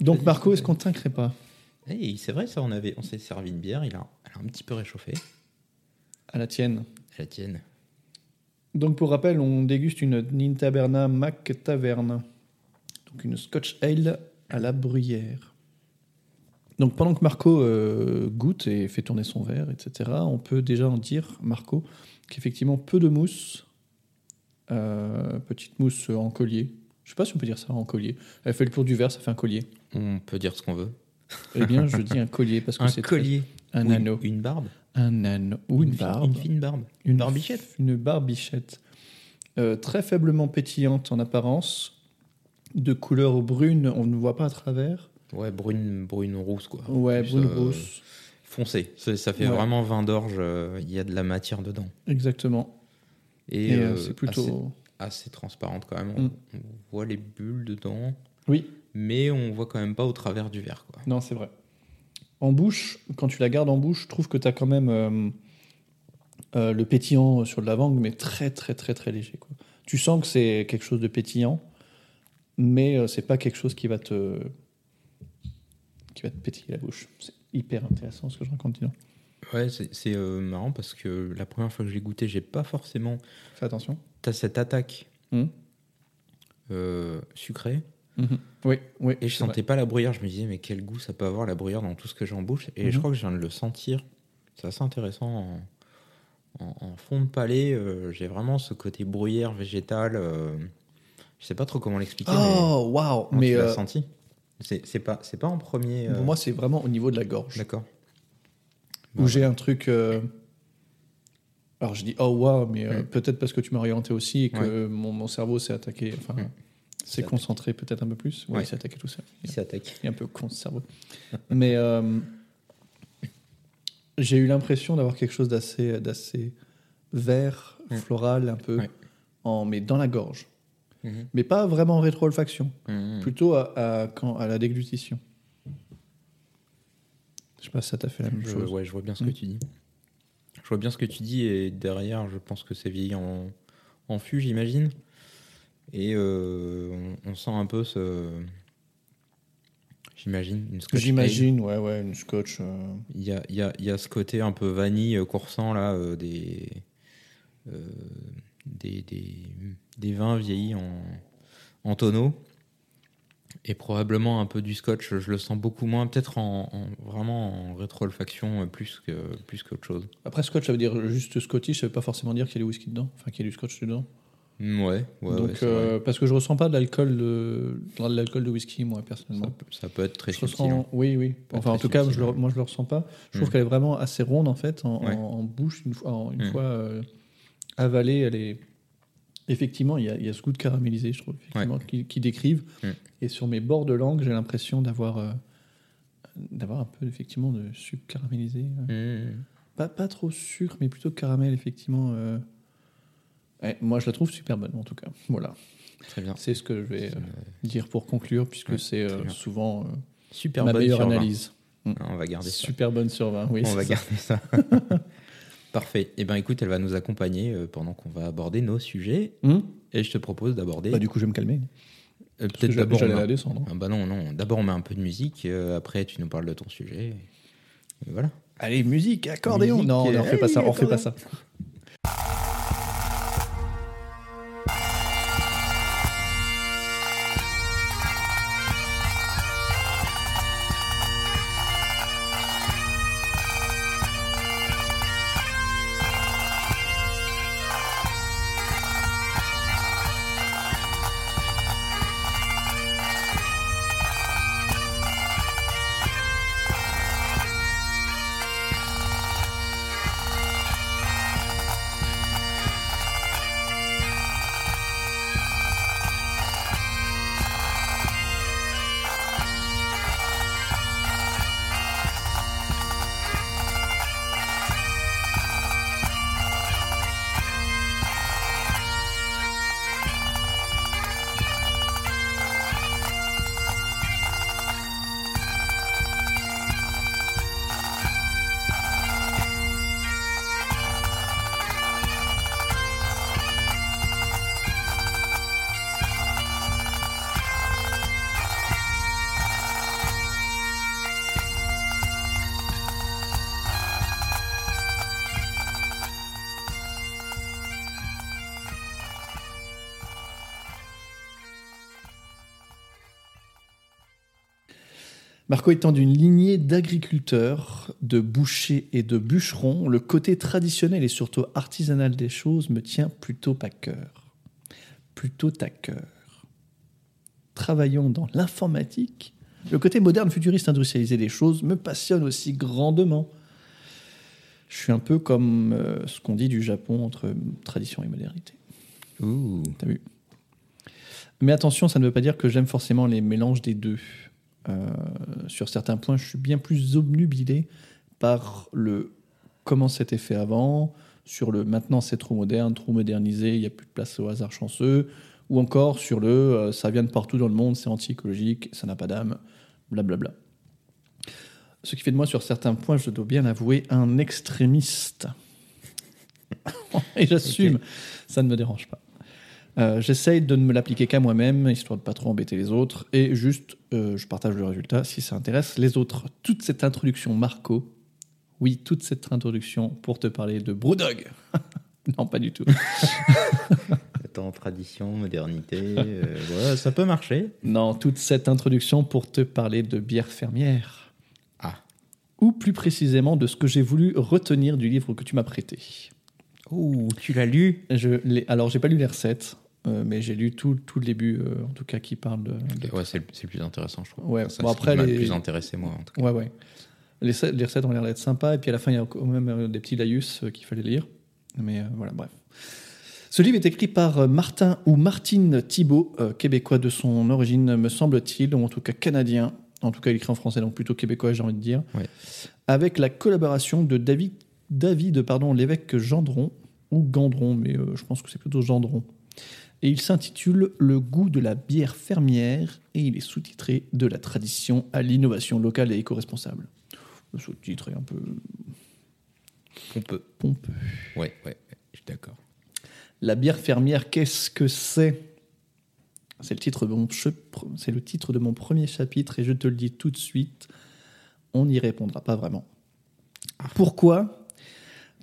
Donc Marco, est-ce qu'on trinquerait pas? Hey, c'est vrai, ça, on, avait, on s'est servi une bière, il a, elle a un petit peu réchauffé. à la tienne La tienne. Donc pour rappel, on déguste une Nintaberna Mac Taverne. Donc une Scotch Ale à la bruyère. Donc pendant que Marco euh, goûte et fait tourner son verre, etc., on peut déjà en dire, Marco, qu'effectivement peu de mousse, euh, petite mousse en collier. Je sais pas si on peut dire ça en collier. Elle fait le tour du verre, ça fait un collier. On peut dire ce qu'on veut. Eh bien, je dis un collier parce que Un c'est très- collier. un Ou anneau, Une barbe. un anneau ou une barbe. Une fine barbe. Une barbichette. Une barbichette. Euh, très faiblement pétillante en apparence, de couleur brune, on ne voit pas à travers. Ouais, brune, brune rousse, quoi. Ouais, Plus, brune euh, rousse. Foncé. Ça, ça fait Ouais. vraiment vin d'orge. euh, Il y a de la matière dedans. Exactement. Et, Et euh, c'est plutôt. assez, assez transparente quand même. On, Mm. on voit les bulles dedans, Oui, mais on voit quand même pas au travers du verre, quoi. non, c'est vrai. En bouche, quand tu la gardes en bouche, je trouve que tu as quand même euh, euh, le pétillant sur de la vangue, mais très, très, très, très léger. Quoi. Tu sens que c'est quelque chose de pétillant, mais euh, c'est pas quelque chose qui va te qui va te pétiller la bouche. C'est hyper intéressant ce que je raconte. dis. Ouais, c'est euh, marrant parce que la première fois que je l'ai goûté, j'ai pas forcément. Fais attention. T'as cette attaque euh, sucrée Mhm. Oui, oui. et je vrai. sentais pas la bruyère. Je me disais, mais quel goût ça peut avoir la bruyère dans tout ce que j'ai en bouche. Et je Mhm. crois que je viens de le sentir. C'est assez intéressant. En, en- en fond de palais, euh, j'ai vraiment ce côté bruyère végétale. euh, je sais pas trop comment l'expliquer. mais Oh, waouh comment Mais tu l'as euh, senti C'est pas, pas en premier. pour moi, c'est vraiment au niveau de la gorge. D'accord. Où j'ai un truc. Alors, je dis oh, waouh, mais euh, peut-être parce que tu m'as orienté aussi et que mon, mon cerveau s'est attaqué. Enfin. S'est S'est concentré peut-être un peu plus. Oui, Ouais. il s'est attaqué tout seul. Il s'attaque. Il est un peu con ce cerveau. Mais euh, j'ai eu l'impression d'avoir quelque chose d'assez, d'assez vert, Mm. floral, un peu, Ouais. en, mais dans la gorge. Mhm. Mais pas vraiment en rétro-olfaction, Mhm. plutôt à, à, quand, à la déglutition. Je sais pas si ça t'a fait la même Je, chose. ouais, je vois bien ce que Mm. tu dis. Je vois bien ce que tu dis et derrière, je pense que c'est vieilli en, en fût, j'imagine. Et euh, on, on sent un peu ce. j'imagine. Une Scotch. J'imagine, ouais, ouais, une scotch. euh, Il y a, il y, a, il y a ce côté un peu vanille coursant là, euh, des, euh, des, des, des vins vieillis en, en tonneau. Et probablement un peu du scotch, je le sens beaucoup moins, peut-être en, en- vraiment en rétro-olfaction plus que plus qu'autre chose. Après, scotch, ça veut dire juste scottish, ça veut pas forcément dire qu'il y a du whisky dedans, enfin qu'il y a du scotch dedans. Mm, Ouais, ouais, Donc, ouais, euh, parce que je ressens pas de l'alcool de, l'alcool de whisky, moi, ça, personnellement. peut, ça peut être très Je subtil. ressens, hein. oui, oui. Enfin, en tout cas, je le- moi, je le ressens pas. Je trouve Mm. qu'elle est vraiment assez ronde, en fait, en, Ouais. en- en bouche. Une fois, en- une Mm. fois euh, avalée, elle est. Effectivement, il y, a, il y a ce goût de caramélisé, je trouve, effectivement, qui, qui décrivent. Et sur mes bords de langue, j'ai l'impression d'avoir euh, d'avoir un peu, effectivement, de sucre caramélisé. Pas, pas trop sucre, mais plutôt caramel, effectivement. Euh. Ouais, moi, je la trouve super bonne, en tout cas. Voilà. Très bien. C'est ce que je vais euh, C'est- dire pour conclure, puisque Ouais, c'est euh, souvent euh, Super ma bonne meilleure analyse. On va garder ça. Super bonne sur 20, oui. On va ça. garder ça. Parfait. Eh bien, écoute, elle va nous accompagner euh, pendant qu'on va aborder nos sujets. Hum Et je te propose d'aborder. Bah, du coup, je vais me calmer. euh, Peut-être d'abord. J'allais la a- descendre. Ah bah non, non. D'abord, on met un peu de musique. euh, après, tu nous parles de ton sujet. Et voilà. Allez, musique, accordéon. Musique, non, on euh, refait pas ça, on refait pas ça. Marco étant d'une lignée d'agriculteurs, de bouchers et de bûcherons, le côté traditionnel et surtout artisanal des choses me tient plutôt à cœur. Plutôt à cœur. Travaillons dans l'informatique. Le côté moderne, futuriste, industrialisé des choses me passionne aussi grandement. Je suis un peu comme euh, ce qu'on dit du Japon entre tradition et modernité. Ouh. T'as vu? Mais attention, ça ne veut pas dire que j'aime forcément les mélanges des deux. Euh, sur certains points, je suis bien plus obnubilé par le comment c'était fait avant, sur le maintenant c'est trop moderne, trop modernisé, il n'y a plus de place au hasard chanceux, ou encore sur le euh, ça vient de partout dans le monde, c'est anti-écologique, ça n'a pas d'âme, blablabla. Ce qui fait de moi, sur certains points, je dois bien avouer, un extrémiste. Et j'assume, ça ne me dérange pas. Euh, J'essaye de ne me l'appliquer qu'à moi-même, histoire de pas trop embêter les autres, et juste, euh, je partage le résultat si ça intéresse les autres. Toute cette introduction, Marco, oui, toute cette introduction pour te parler de Brewdog. non, pas du tout. Attends, tradition, modernité. euh, ouais, ça peut marcher. Non, toute cette introduction pour te parler de bière fermière. Ah. Ou plus précisément de ce que j'ai voulu retenir du livre que tu m'as prêté. Ouh, tu l'as lu? Je alors, j'ai pas lu les recettes, euh, mais j'ai lu tout, tout le début, euh, en tout cas, qui parle de. de- Ouais, c'est le, le plus intéressant, je trouve. Ouais, bon, ce après, qui les- le plus intéressé, moi, en tout cas. Ouais, ouais. Les, recettes- les recettes ont l'air d'être sympas, et puis à la fin, il y a quand même euh, des petits laïus qu'il fallait lire. Mais euh, voilà, bref. Ce livre est écrit par Martin ou Martine Thibault, québécois de son origine, me semble-t-il, ou en tout cas canadien. En tout cas, il écrit en français, donc plutôt québécois, j'ai envie de dire. Ouais. Avec la collaboration de David, David pardon, l'évêque Gendron, ou Gandron, mais je pense que c'est plutôt Gendron. Et il s'intitule Le goût de la bière fermière et il est sous-titré De la tradition à l'innovation locale et éco-responsable. Le sous-titre est un peu On peut. pompeux. Ouais, ouais, je suis d'accord. La bière fermière, qu'est-ce que c'est? C'est le, titre de mon che- c'est le titre de mon premier chapitre et je te le dis tout de suite, on n'y répondra pas vraiment. Pourquoi?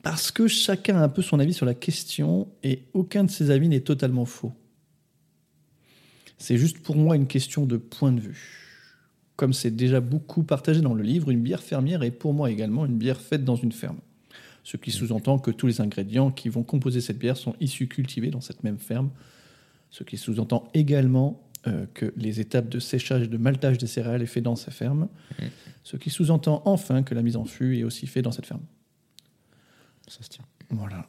Parce que chacun a un peu son avis sur la question et aucun de ses avis n'est totalement faux. C'est juste pour moi une question de point de vue. Comme c'est déjà beaucoup partagé dans le livre, une bière fermière est pour moi également une bière faite dans une ferme. Ce qui sous-entend que tous les ingrédients qui vont composer cette bière sont issus cultivés dans cette même ferme. Ce qui sous-entend également euh, que les étapes de séchage et de maltage des céréales est fait dans ces fermes. Ce qui sous-entend enfin que la mise en fût est aussi fait dans cette ferme. Ça se tient. Voilà.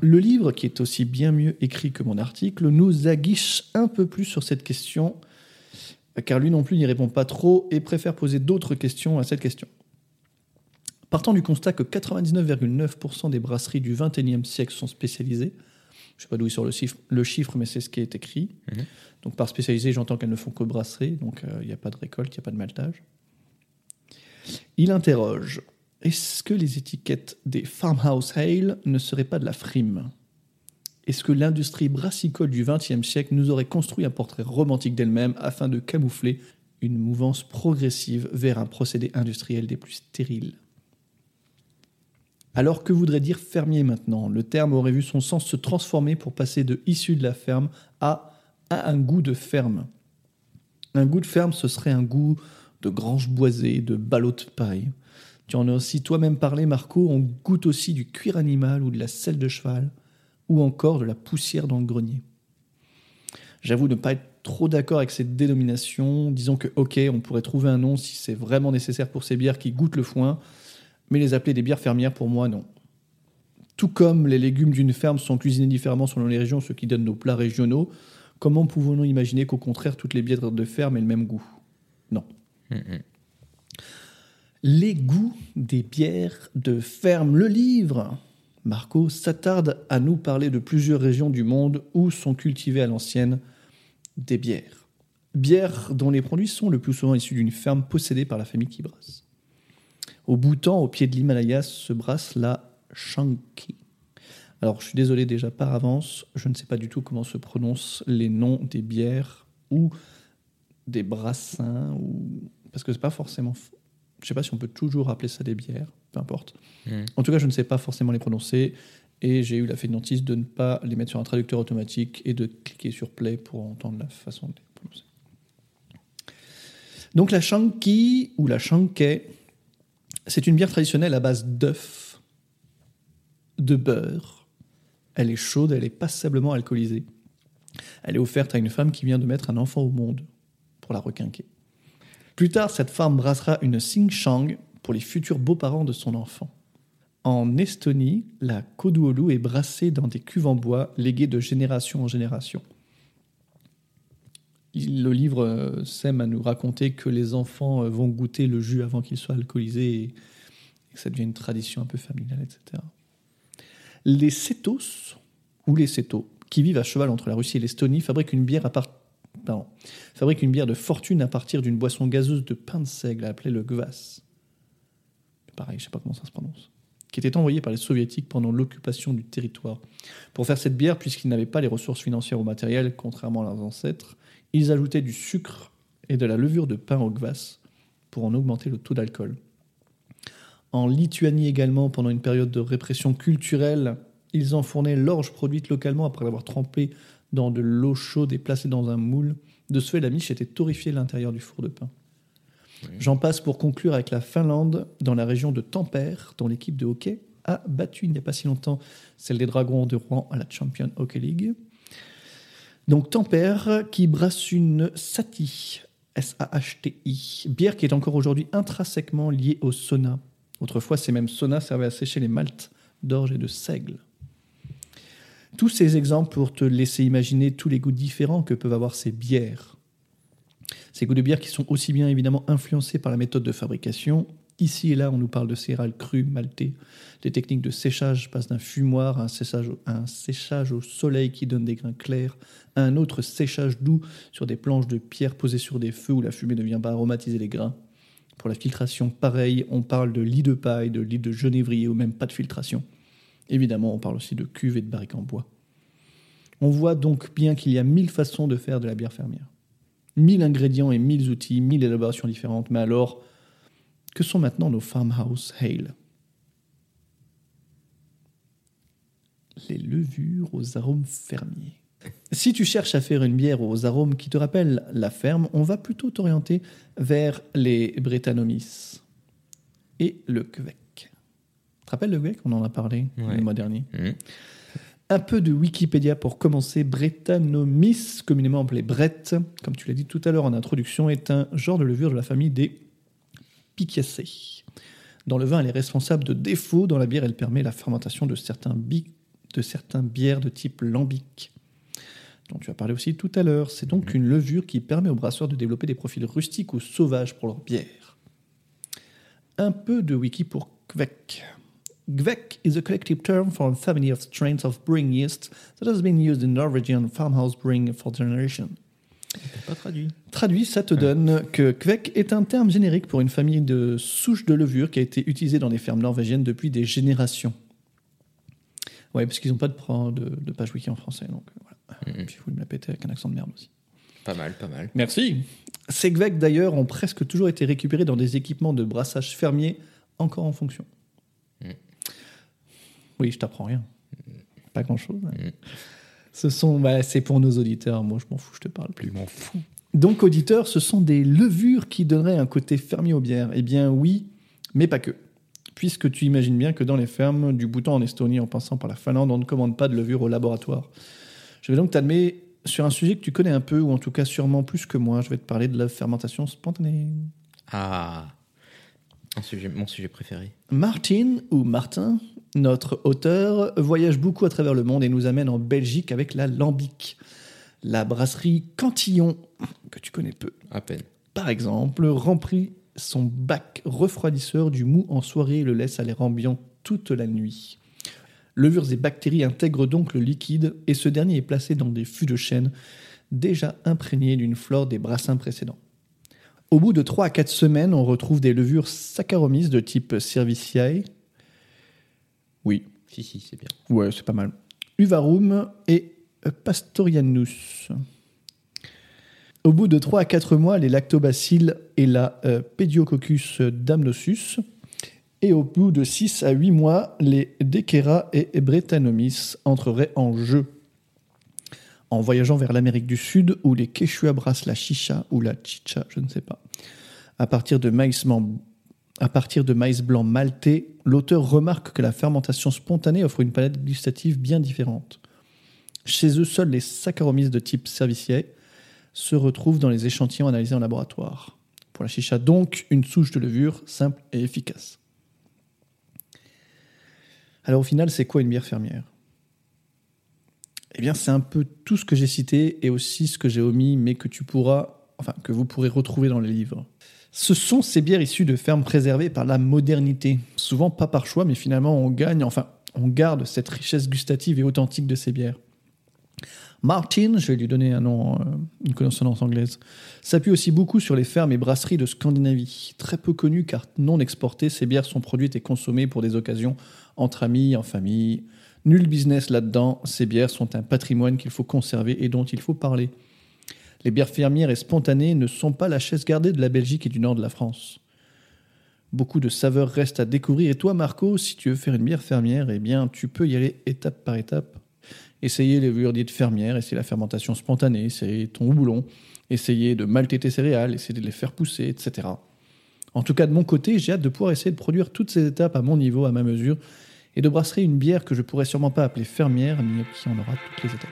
Le livre, qui est aussi bien mieux écrit que mon article, nous aguiche un peu plus sur cette question, car lui non plus n'y répond pas trop et préfère poser d'autres questions à cette question. Partant du constat que 99,9% des brasseries du XXIe siècle sont spécialisées, je ne sais pas d'où il sort le chiffre, le chiffre, mais c'est ce qui est écrit. Mhm. Donc par spécialisé, j'entends qu'elles ne font que brasserie, donc euh, il n'y a pas de récolte, il n'y a pas de maltage. Il interroge est-ce que les étiquettes des farmhouse ale ne seraient pas de la frime? Est-ce que l'industrie brassicole du XXe siècle nous aurait construit un portrait romantique d'elle-même afin de camoufler une mouvance progressive vers un procédé industriel des plus stériles? Alors que voudrait dire fermier maintenant? Le terme aurait vu son sens se transformer pour passer de issu de la ferme à, à un goût de ferme. Un goût de ferme, ce serait un goût de grange boisée, de ballot de paille. Tu en as aussi toi-même parlé, Marco. On goûte aussi du cuir animal ou de la selle de cheval, ou encore de la poussière dans le grenier. J'avoue ne pas être trop d'accord avec cette dénomination. Disons que, ok, on pourrait trouver un nom si c'est vraiment nécessaire pour ces bières qui goûtent le foin, mais les appeler des bières fermières, pour moi, non. Tout comme les légumes d'une ferme sont cuisinés différemment selon les régions, ce qui donne nos plats régionaux, comment pouvons-nous imaginer qu'au contraire, toutes les bières de ferme aient le même goût? Non. Mhm. Les goûts des bières de ferme. Le livre, Marco, s'attarde à nous parler de plusieurs régions du monde où sont cultivées à l'ancienne des bières. Bières dont les produits sont le plus souvent issus d'une ferme possédée par la famille qui brasse. Au Bhoutan, au pied de l'Himalaya, se brasse la Shanki. Alors, je suis désolé déjà par avance, je ne sais pas du tout comment se prononcent les noms des bières ou des brassins, ou... parce que c'est pas forcément je sais pas si on peut toujours appeler ça des bières, peu importe. Mhm. En tout cas, je ne sais pas forcément les prononcer et j'ai eu la fainéantise de ne pas les mettre sur un traducteur automatique et de cliquer sur play pour entendre la façon de les prononcer. Donc la Shanki ou la Shankai, c'est une bière traditionnelle à base d'œufs, de beurre. Elle est chaude, elle est passablement alcoolisée. Elle est offerte à une femme qui vient de mettre un enfant au monde pour la requinquer. Plus tard, cette femme brassera une Singshang pour les futurs beaux-parents de son enfant. En Estonie, la Koduolu est brassée dans des cuves en bois léguées de génération en génération. Le livre euh, sème à nous raconter que les enfants euh, vont goûter le jus avant qu'il soit alcoolisé et que ça devient une tradition un peu familiale, etc. Les Sétos, ou les Sétos, qui vivent à cheval entre la Russie et l'Estonie, fabriquent une bière à part- pardon, fabriquent une bière de fortune à partir d'une boisson gazeuse de pain de seigle appelée le kvass. Pareil, je sais pas comment ça se prononce. Qui était envoyée par les soviétiques pendant l'occupation du territoire. Pour faire cette bière, puisqu'ils n'avaient pas les ressources financières ou matérielles, contrairement à leurs ancêtres, ils ajoutaient du sucre et de la levure de pain au kvass pour en augmenter le taux d'alcool. En Lituanie également, pendant une période de répression culturelle, ils enfournaient l'orge produite localement après l'avoir trempée dans de l'eau chaude et placée dans un moule. De ce fait, la miche était torréfiée à l'intérieur du four de pain. J'en passe pour conclure avec la Finlande, dans la région de Tampere, dont l'équipe de hockey a battu il n'y a pas si longtemps celle des Dragons de Rouen à la Champion Hockey League. Donc Tampere qui brasse une Sati, S-A-H-T-I, bière qui est encore aujourd'hui intrinsèquement liée au sauna. Autrefois, ces mêmes saunas servaient à sécher les maltes d'orge et de seigle. Tous ces exemples pour te laisser imaginer tous les goûts différents que peuvent avoir ces bières. Ces goûts de bière qui sont aussi bien évidemment influencés par la méthode de fabrication. Ici et là, on nous parle de céréales crues, maltées. Les techniques de séchage passent d'un fumoir à un séchage, à un séchage au soleil qui donne des grains clairs, à un autre séchage doux sur des planches de pierre posées sur des feux où la fumée ne vient pas aromatiser les grains. Pour la filtration, pareil, on parle de lit de paille, de lit de genévrier ou même pas de filtration. Évidemment, on parle aussi de cuves et de barriques en bois. On voit donc bien qu'il y a mille façons de faire de la bière fermière. Mille ingrédients et mille outils, mille élaborations différentes. Mais alors, que sont maintenant nos farmhouse ale Les levures aux arômes fermiers. Si tu cherches à faire une bière aux arômes qui te rappellent la ferme, on va plutôt t'orienter vers les Brettanomyces et le Quebec. Rappelles le Quebec On en a parlé Ouais. le mois dernier. Mhm. Un peu de Wikipédia pour commencer. Brettanomyces, communément appelé Brett, comme tu l'as dit tout à l'heure en introduction, est un genre de levure de la famille des Pichiaceae. Dans le vin, elle est responsable de défauts. Dans la bière, elle permet la fermentation de certains, bi- de certains bières de type lambic, dont tu as parlé aussi tout à l'heure. C'est donc une levure qui permet aux brasseurs de développer des profils rustiques ou sauvages pour leur bière. Un peu de wiki pour Kvek. Kvek is a collective term for a family of strains of brewing yeast that has been used in Norwegian farmhouse brewing for generations. Pas traduit. Traduit, ça te donne que Kvek est un terme générique pour une famille de souches de levure qui a été utilisée dans les fermes norvégiennes depuis des générations. Ouais, parce qu'ils n'ont pas de, pro- de, de page wiki en français, donc voilà. Mhm. Puis vous me la pétez avec un accent de merde aussi. Pas mal, pas mal. Merci. Ces Kvek d'ailleurs ont presque toujours été récupérés dans des équipements de brassage fermier encore en fonction. Mm. Oui, je t'apprends rien. Pas grand chose. Mm. Ce sont, bah, c'est pour nos auditeurs. Moi, je m'en fous, je te parle plus. Je m'en fous. Donc, auditeurs, ce sont des levures qui donneraient un côté fermier aux bières. Eh bien, oui, mais pas que. Puisque tu imagines bien que dans les fermes, du Bhoutan en Estonie en passant par la Finlande, on ne commande pas de levure au laboratoire. Je vais donc t'admettre sur un sujet que tu connais un peu, ou en tout cas sûrement plus que moi. Je vais te parler de la fermentation spontanée. Ah. Un sujet, mon sujet préféré. Martin, ou Martin, notre auteur, voyage beaucoup à travers le monde et nous amène en Belgique avec la Lambic, la brasserie Cantillon, que tu connais peu. À peine. Par exemple, remplit son bac refroidisseur du mou en soirée et le laisse à l'air ambiant toute la nuit. Levures et bactéries intègrent donc le liquide et ce dernier est placé dans des fûts de chêne déjà imprégnés d'une flore des brassins précédents. Au bout de 3 à 4 semaines, on retrouve des levures Saccharomyces de type Cerevisiae. Oui, Si, si, c'est bien. Ouais, c'est pas mal. Uvarum et Pastorianus. Au bout de 3 à 4 mois, les lactobacilles et la euh, Pediococcus damnosus. Et au bout de 6 à 8 mois, les Dequera et Brettanomyces entreraient en jeu. En voyageant vers l'Amérique du Sud, où les Quechua brassent la chicha ou la chicha, je ne sais pas. À partir de maïs, blanc maltais, l'auteur remarque que la fermentation spontanée offre une palette gustative bien différente. Chez eux, seuls les Saccharomyces de type Cerevisiae se retrouvent dans les échantillons analysés en laboratoire. Pour la chicha, donc, une souche de levure simple et efficace. Alors au final, c'est quoi une bière fermière? Eh bien, c'est un peu tout ce que j'ai cité et aussi ce que j'ai omis, mais que tu pourras, enfin, que vous pourrez retrouver dans les livres. Ce sont ces bières issues de fermes préservées par la modernité. Souvent pas par choix, mais finalement on gagne, enfin on garde cette richesse gustative et authentique de ces bières. Martin, je vais lui donner un nom, euh, une consonance anglaise, s'appuie aussi beaucoup sur les fermes et brasseries de Scandinavie. Très peu connues car non exportées, ces bières sont produites et consommées pour des occasions entre amis, en famille. Nul business là-dedans, ces bières sont un patrimoine qu'il faut conserver et dont il faut parler. Les bières fermières et spontanées ne sont pas la chaise gardée de la Belgique et du nord de la France. Beaucoup de saveurs restent à découvrir. Et toi, Marco, si tu veux faire une bière fermière, eh bien, tu peux y aller étape par étape. Essayer les levures dites fermières, essayer la fermentation spontanée, essayer ton houblon, essayer de malter tes céréales, essayer de les faire pousser, etc. En tout cas, de mon côté, j'ai hâte de pouvoir essayer de produire toutes ces étapes à mon niveau, à ma mesure, et de brasser une bière que je pourrais sûrement pas appeler fermière, mais qui en aura toutes les étapes.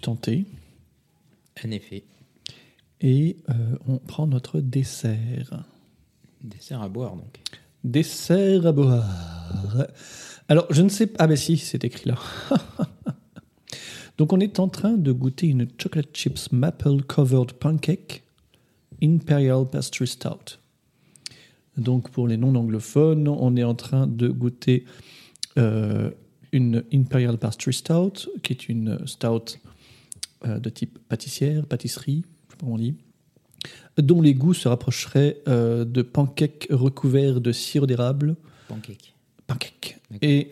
Se sustenter En effet. et euh, on prend notre dessert. Dessert à boire, donc. Dessert à boire. Alors, je ne sais pas. Ah, ben si, c'est écrit là. Donc, on est en train de goûter une chocolate chips maple covered pancake Imperial Pastry Stout. Donc, pour les non-anglophones, on est en train de goûter euh, une Imperial Pastry Stout, qui est une stout de type pâtissière, pâtisserie, je sais pas comment on dit, dont les goûts se rapprocheraient euh, de pancakes recouverts de sirop d'érable, Pancake. pancakes, D'accord. et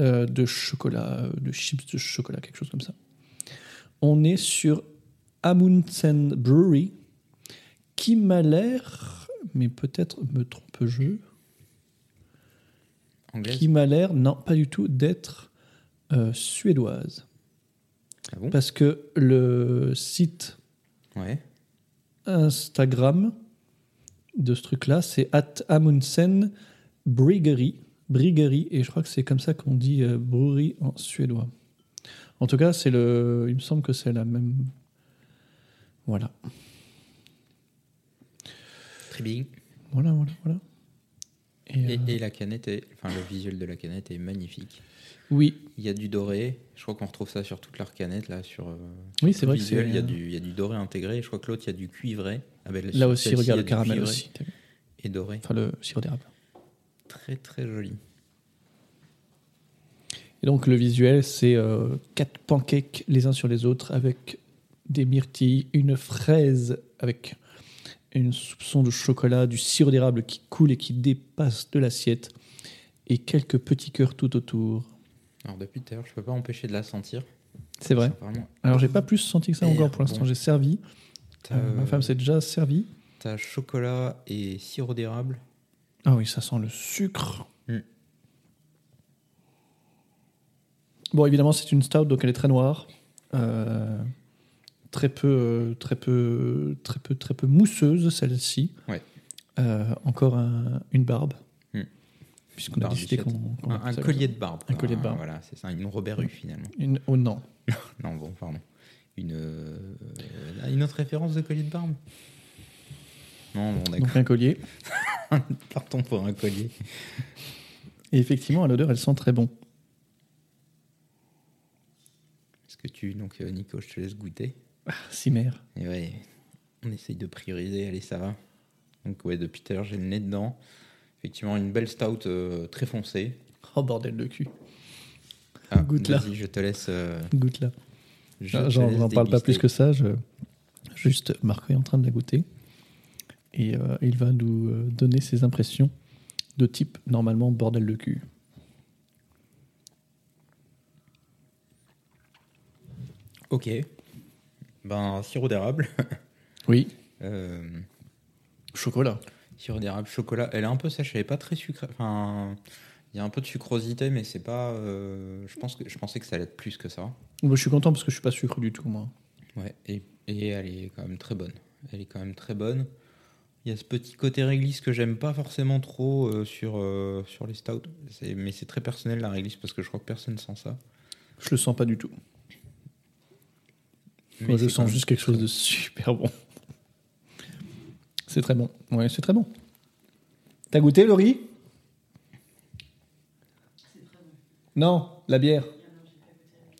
euh, de chocolat, euh, de chips de chocolat, quelque chose comme ça. On est sur Amundsen Brewery, qui m'a l'air, mais peut-être me trompe-je, qui m'a l'air, non, pas du tout, d'être euh, suédoise. Ah bon? Parce que le site Ouais. Instagram de ce truc-là, c'est at Amundsen Briggery. Briggery, et je crois que c'est comme ça qu'on dit euh, brewery en suédois. En tout cas, c'est le, il me semble que c'est la même. Voilà. Très bien. Voilà, voilà, voilà. Et, Et, euh, et la canette, est, enfin le visuel de la canette est magnifique. Oui, Il y a du doré. Je crois qu'on retrouve ça sur toute leur canette là. Sur. euh, oui, c'est vrai que visuel, c'est. il y a du, il y a du doré intégré. Je crois que l'autre, il y a du cuivré. Ah ben, Là aussi, regarde le du caramel aussi. Et doré. Enfin, le sirop d'érable. Très très joli. Et donc le visuel, c'est euh, quatre pancakes les uns sur les autres avec des myrtilles, une fraise avec une soupçon de chocolat, du sirop d'érable qui coule et qui dépasse de l'assiette et quelques petits cœurs tout autour. Alors depuis tout à l'heure, je peux pas empêcher de la sentir. C'est vrai. Vraiment- Alors j'ai pas plus senti que ça Et encore pour l'instant. bon. J'ai servi. Euh, ma femme s'est déjà servie. T'as chocolat et sirop d'érable. Ah oui, ça sent le sucre. Mm. Bon, évidemment, c'est une stout, donc elle est très noire. Euh, très peu, euh, très peu, très peu, très peu mousseuse celle-ci. Ouais. Euh, encore un- une barbe. Puisqu'on a décidé qu'on. Qu'on Un, un collier de barbe. Un collier de Ah, barbe. Voilà, c'est ça, une Robert Rue finalement. Une, oh non. Non, bon, pardon. Une, euh, une autre référence de collier de barbe? Non, bon, d'accord. Donc un collier. Partons pour un collier. Et effectivement, à l'odeur, elle sent très bon. Est-ce que tu. Donc, euh, Nico, je te laisse goûter? Ah, si mère. Et ouais, on essaye de prioriser. Allez, ça va. Donc, ouais, depuis tout à l'heure, j'ai le nez dedans. Effectivement, une belle stout euh, très foncée. Oh bordel de cul. Ah, Goûte là. vas-y, je te laisse. euh, Goûte là. je J'en j'en laisse parle pas plus que ça. Je... Juste, Marco est en train de la goûter. Et euh, il va nous euh, donner ses impressions de type, normalement, bordel de cul. Ok. Ben, sirop d'érable. Oui. Euh, Chocolat. Sirop d'érable, chocolat. Elle est un peu sèche, elle est pas très sucrée. Enfin, il y a un peu de sucrosité, mais c'est pas. euh, je pense que je pensais que ça allait être plus que ça. Moi, je suis content parce que je suis pas sucre du tout, moi. Ouais. Et, et elle est quand même très bonne. Elle est quand même très bonne. Il y a ce petit côté réglisse que j'aime pas forcément trop euh, sur, euh, sur les stouts. C'est- Mais c'est très personnel la réglisse parce que je crois que personne sent ça. Je le sens pas du tout. Mais Moi, je c'est quand sens même juste quelque chose de super bon. C'est très bon. Ouais, c'est très bon. T'as goûté, Laurie? Non, la bière.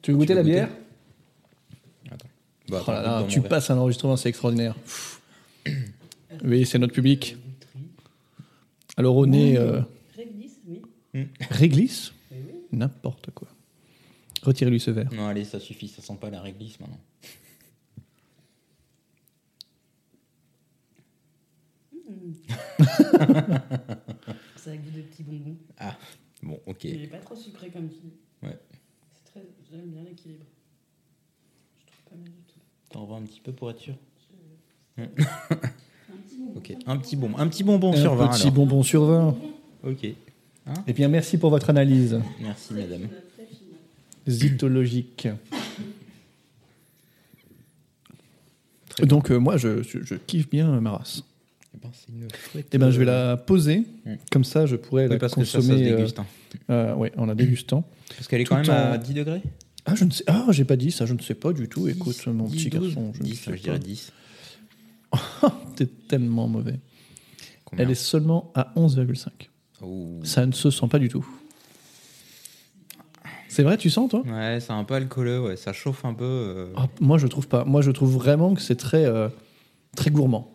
Tu veux goûter la goûter bière? Attends. Bah, Oh là là, tu passes un enregistrement, c'est extraordinaire. Oui, c'est notre public. Alors au nez, euh, Réglisse, oui. réglisse? Oui, oui. N'importe quoi. Retirez-lui ce verre. Non, allez, ça suffit, ça sent pas la réglisse maintenant. Ça a goût de petits bonbons. Bon, ok. Il n'est pas trop sucré comme tu dis. Ouais. C'est très... J'aime bien l'équilibre. Je trouve pas mal du tout. T'en vois un petit peu pour être sûr Un petit bonbon. Ok, un petit bon, un petit bonbon Un sur 20 petit alors. bonbon sur 20. Ok, Eh bien, merci pour votre analyse merci madame. Très fine. zytologique. Donc, euh, moi, je, je- je kiffe bien ma race. Ben, c'est une chouette, Eh ben, je vais euh, la poser. Mm. Comme ça, je pourrais Oui, la parce que ça, ça se consommer. euh, hein. euh, ouais, en la dégustant. Parce qu'elle est tout quand même en- à 10 degrés Ah, je ne sais. Ah, j'ai pas dit ça. Je ne sais pas du tout. Écoute, 10, mon 10, petit 12, garçon, je, ne 10, sais je dirais pas. 10. T'es tellement mauvais. Combien Elle est seulement à 11,5. Ouh. Ça ne se sent pas du tout. C'est vrai, tu sens toi? Ouais, c'est un peu alcooleux, ouais, ça chauffe un peu. euh, Ah, Moi, je trouve pas. Moi, je trouve vraiment que c'est très, euh, très gourmand.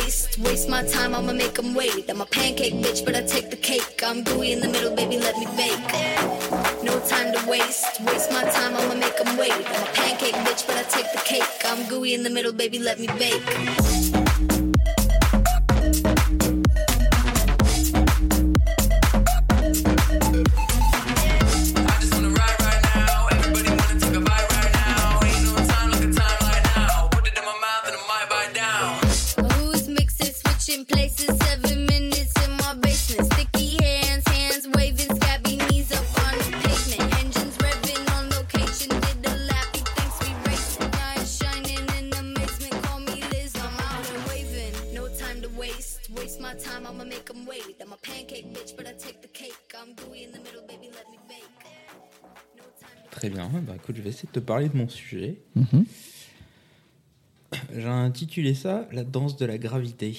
waste. Waste my time, I'ma make 'em wait. I'm a pancake bitch, but I take the cake. I'm gooey in the middle, baby, let me bake. No time to waste. Waste my time, I'ma make 'em wait. I'm a pancake bitch, but I take the cake. I'm gooey in the middle, baby, let me bake. De te parler de mon sujet. Mhm. J'ai intitulé ça La danse de la gravité.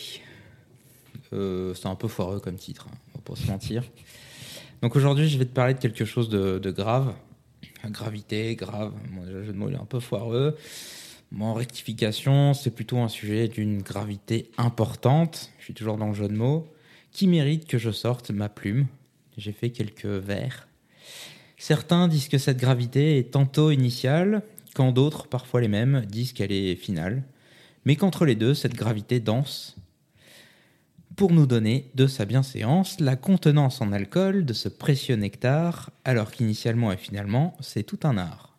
Euh, c'est un peu foireux comme titre, hein, on va pas se mentir. Donc aujourd'hui, je vais te parler de quelque chose de, de grave. Gravité, grave. Le jeu de mots est un peu foireux. Mon rectification, c'est plutôt un sujet d'une gravité importante. Je suis toujours dans le jeu de mots. Qui mérite que je sorte ma plume? J'ai fait quelques vers. Certains disent que cette gravité est tantôt initiale, quand d'autres, parfois les mêmes, disent qu'elle est finale, mais qu'entre les deux, cette gravité danse pour nous donner de sa bienséance la contenance en alcool de ce précieux nectar, alors qu'initialement et finalement, c'est tout un art.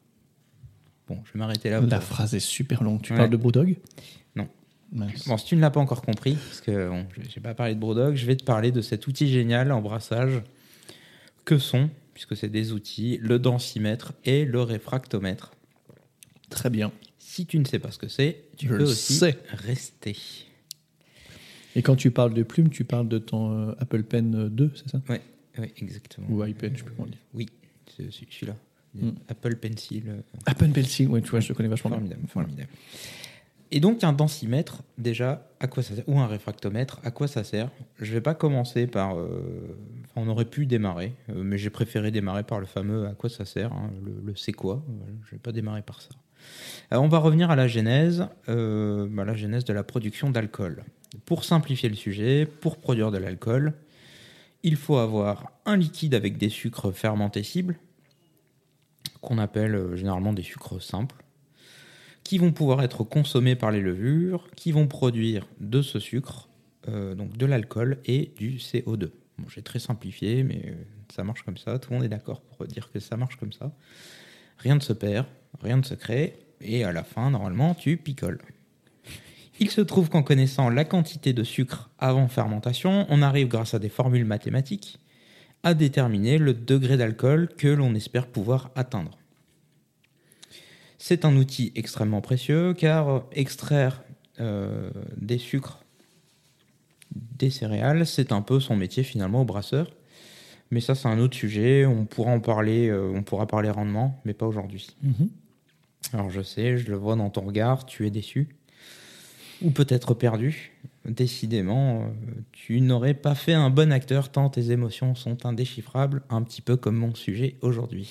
Bon, je vais m'arrêter là. La phrase est super longue. Tu Ouais. parles de Brewdog? Non. Mince. Bon, si tu ne l'as pas encore compris, parce que bon, je n'ai pas parlé de Brodog, je vais te parler de cet outil génial en brassage que sont, puisque c'est des outils, le densimètre et le réfractomètre. Très bien. Si tu ne sais pas ce que c'est, tu Je peux le aussi sais. rester. Et quand tu parles de plume, tu parles de ton euh, Apple Pen euh, 2, c'est ça? Oui, exactement. Ou iPad, je sais plus comment on dit. Oui, c'est celui-là. Mm. Apple Pencil. euh, Apple Pencil, oui, tu vois, je le connais vachement bien. Formidable, formidable. Et donc un densimètre, déjà, à quoi ça sert? Ou un réfractomètre, à quoi ça sert? Je vais pas commencer par... euh, on aurait pu démarrer, euh, mais j'ai préféré démarrer par le fameux à quoi ça sert, hein, le, c'est quoi? Je vais pas démarrer par ça. Alors, on va revenir à la genèse, euh, bah, la genèse de la production d'alcool. Pour simplifier le sujet, pour produire de l'alcool, il faut avoir un liquide avec des sucres fermentés cibles, qu'on appelle euh, généralement des sucres simples qui vont pouvoir être consommés par les levures, qui vont produire de ce sucre, euh, donc de l'alcool et du CO2. J'ai très simplifié, mais euh, ça marche comme ça. Tout le monde est d'accord pour dire que ça marche comme ça. Rien ne se perd, rien ne se crée, et à la fin, normalement, tu picoles. Il se trouve qu'en connaissant la quantité de sucre avant fermentation, on arrive grâce à des formules mathématiques à déterminer le degré d'alcool que l'on espère pouvoir atteindre. C'est un outil extrêmement précieux car euh, extraire euh, des sucres des céréales, c'est un peu son métier finalement au brasseur. Mais ça, c'est un autre sujet. On pourra en parler, euh, on pourra parler rendement, mais pas aujourd'hui. Mhm. Alors je sais, je le vois dans ton regard, tu es déçu. Ou peut-être perdu. Décidément, euh, tu n'aurais pas fait un bon acteur tant tes émotions sont indéchiffrables, un petit peu comme mon sujet aujourd'hui.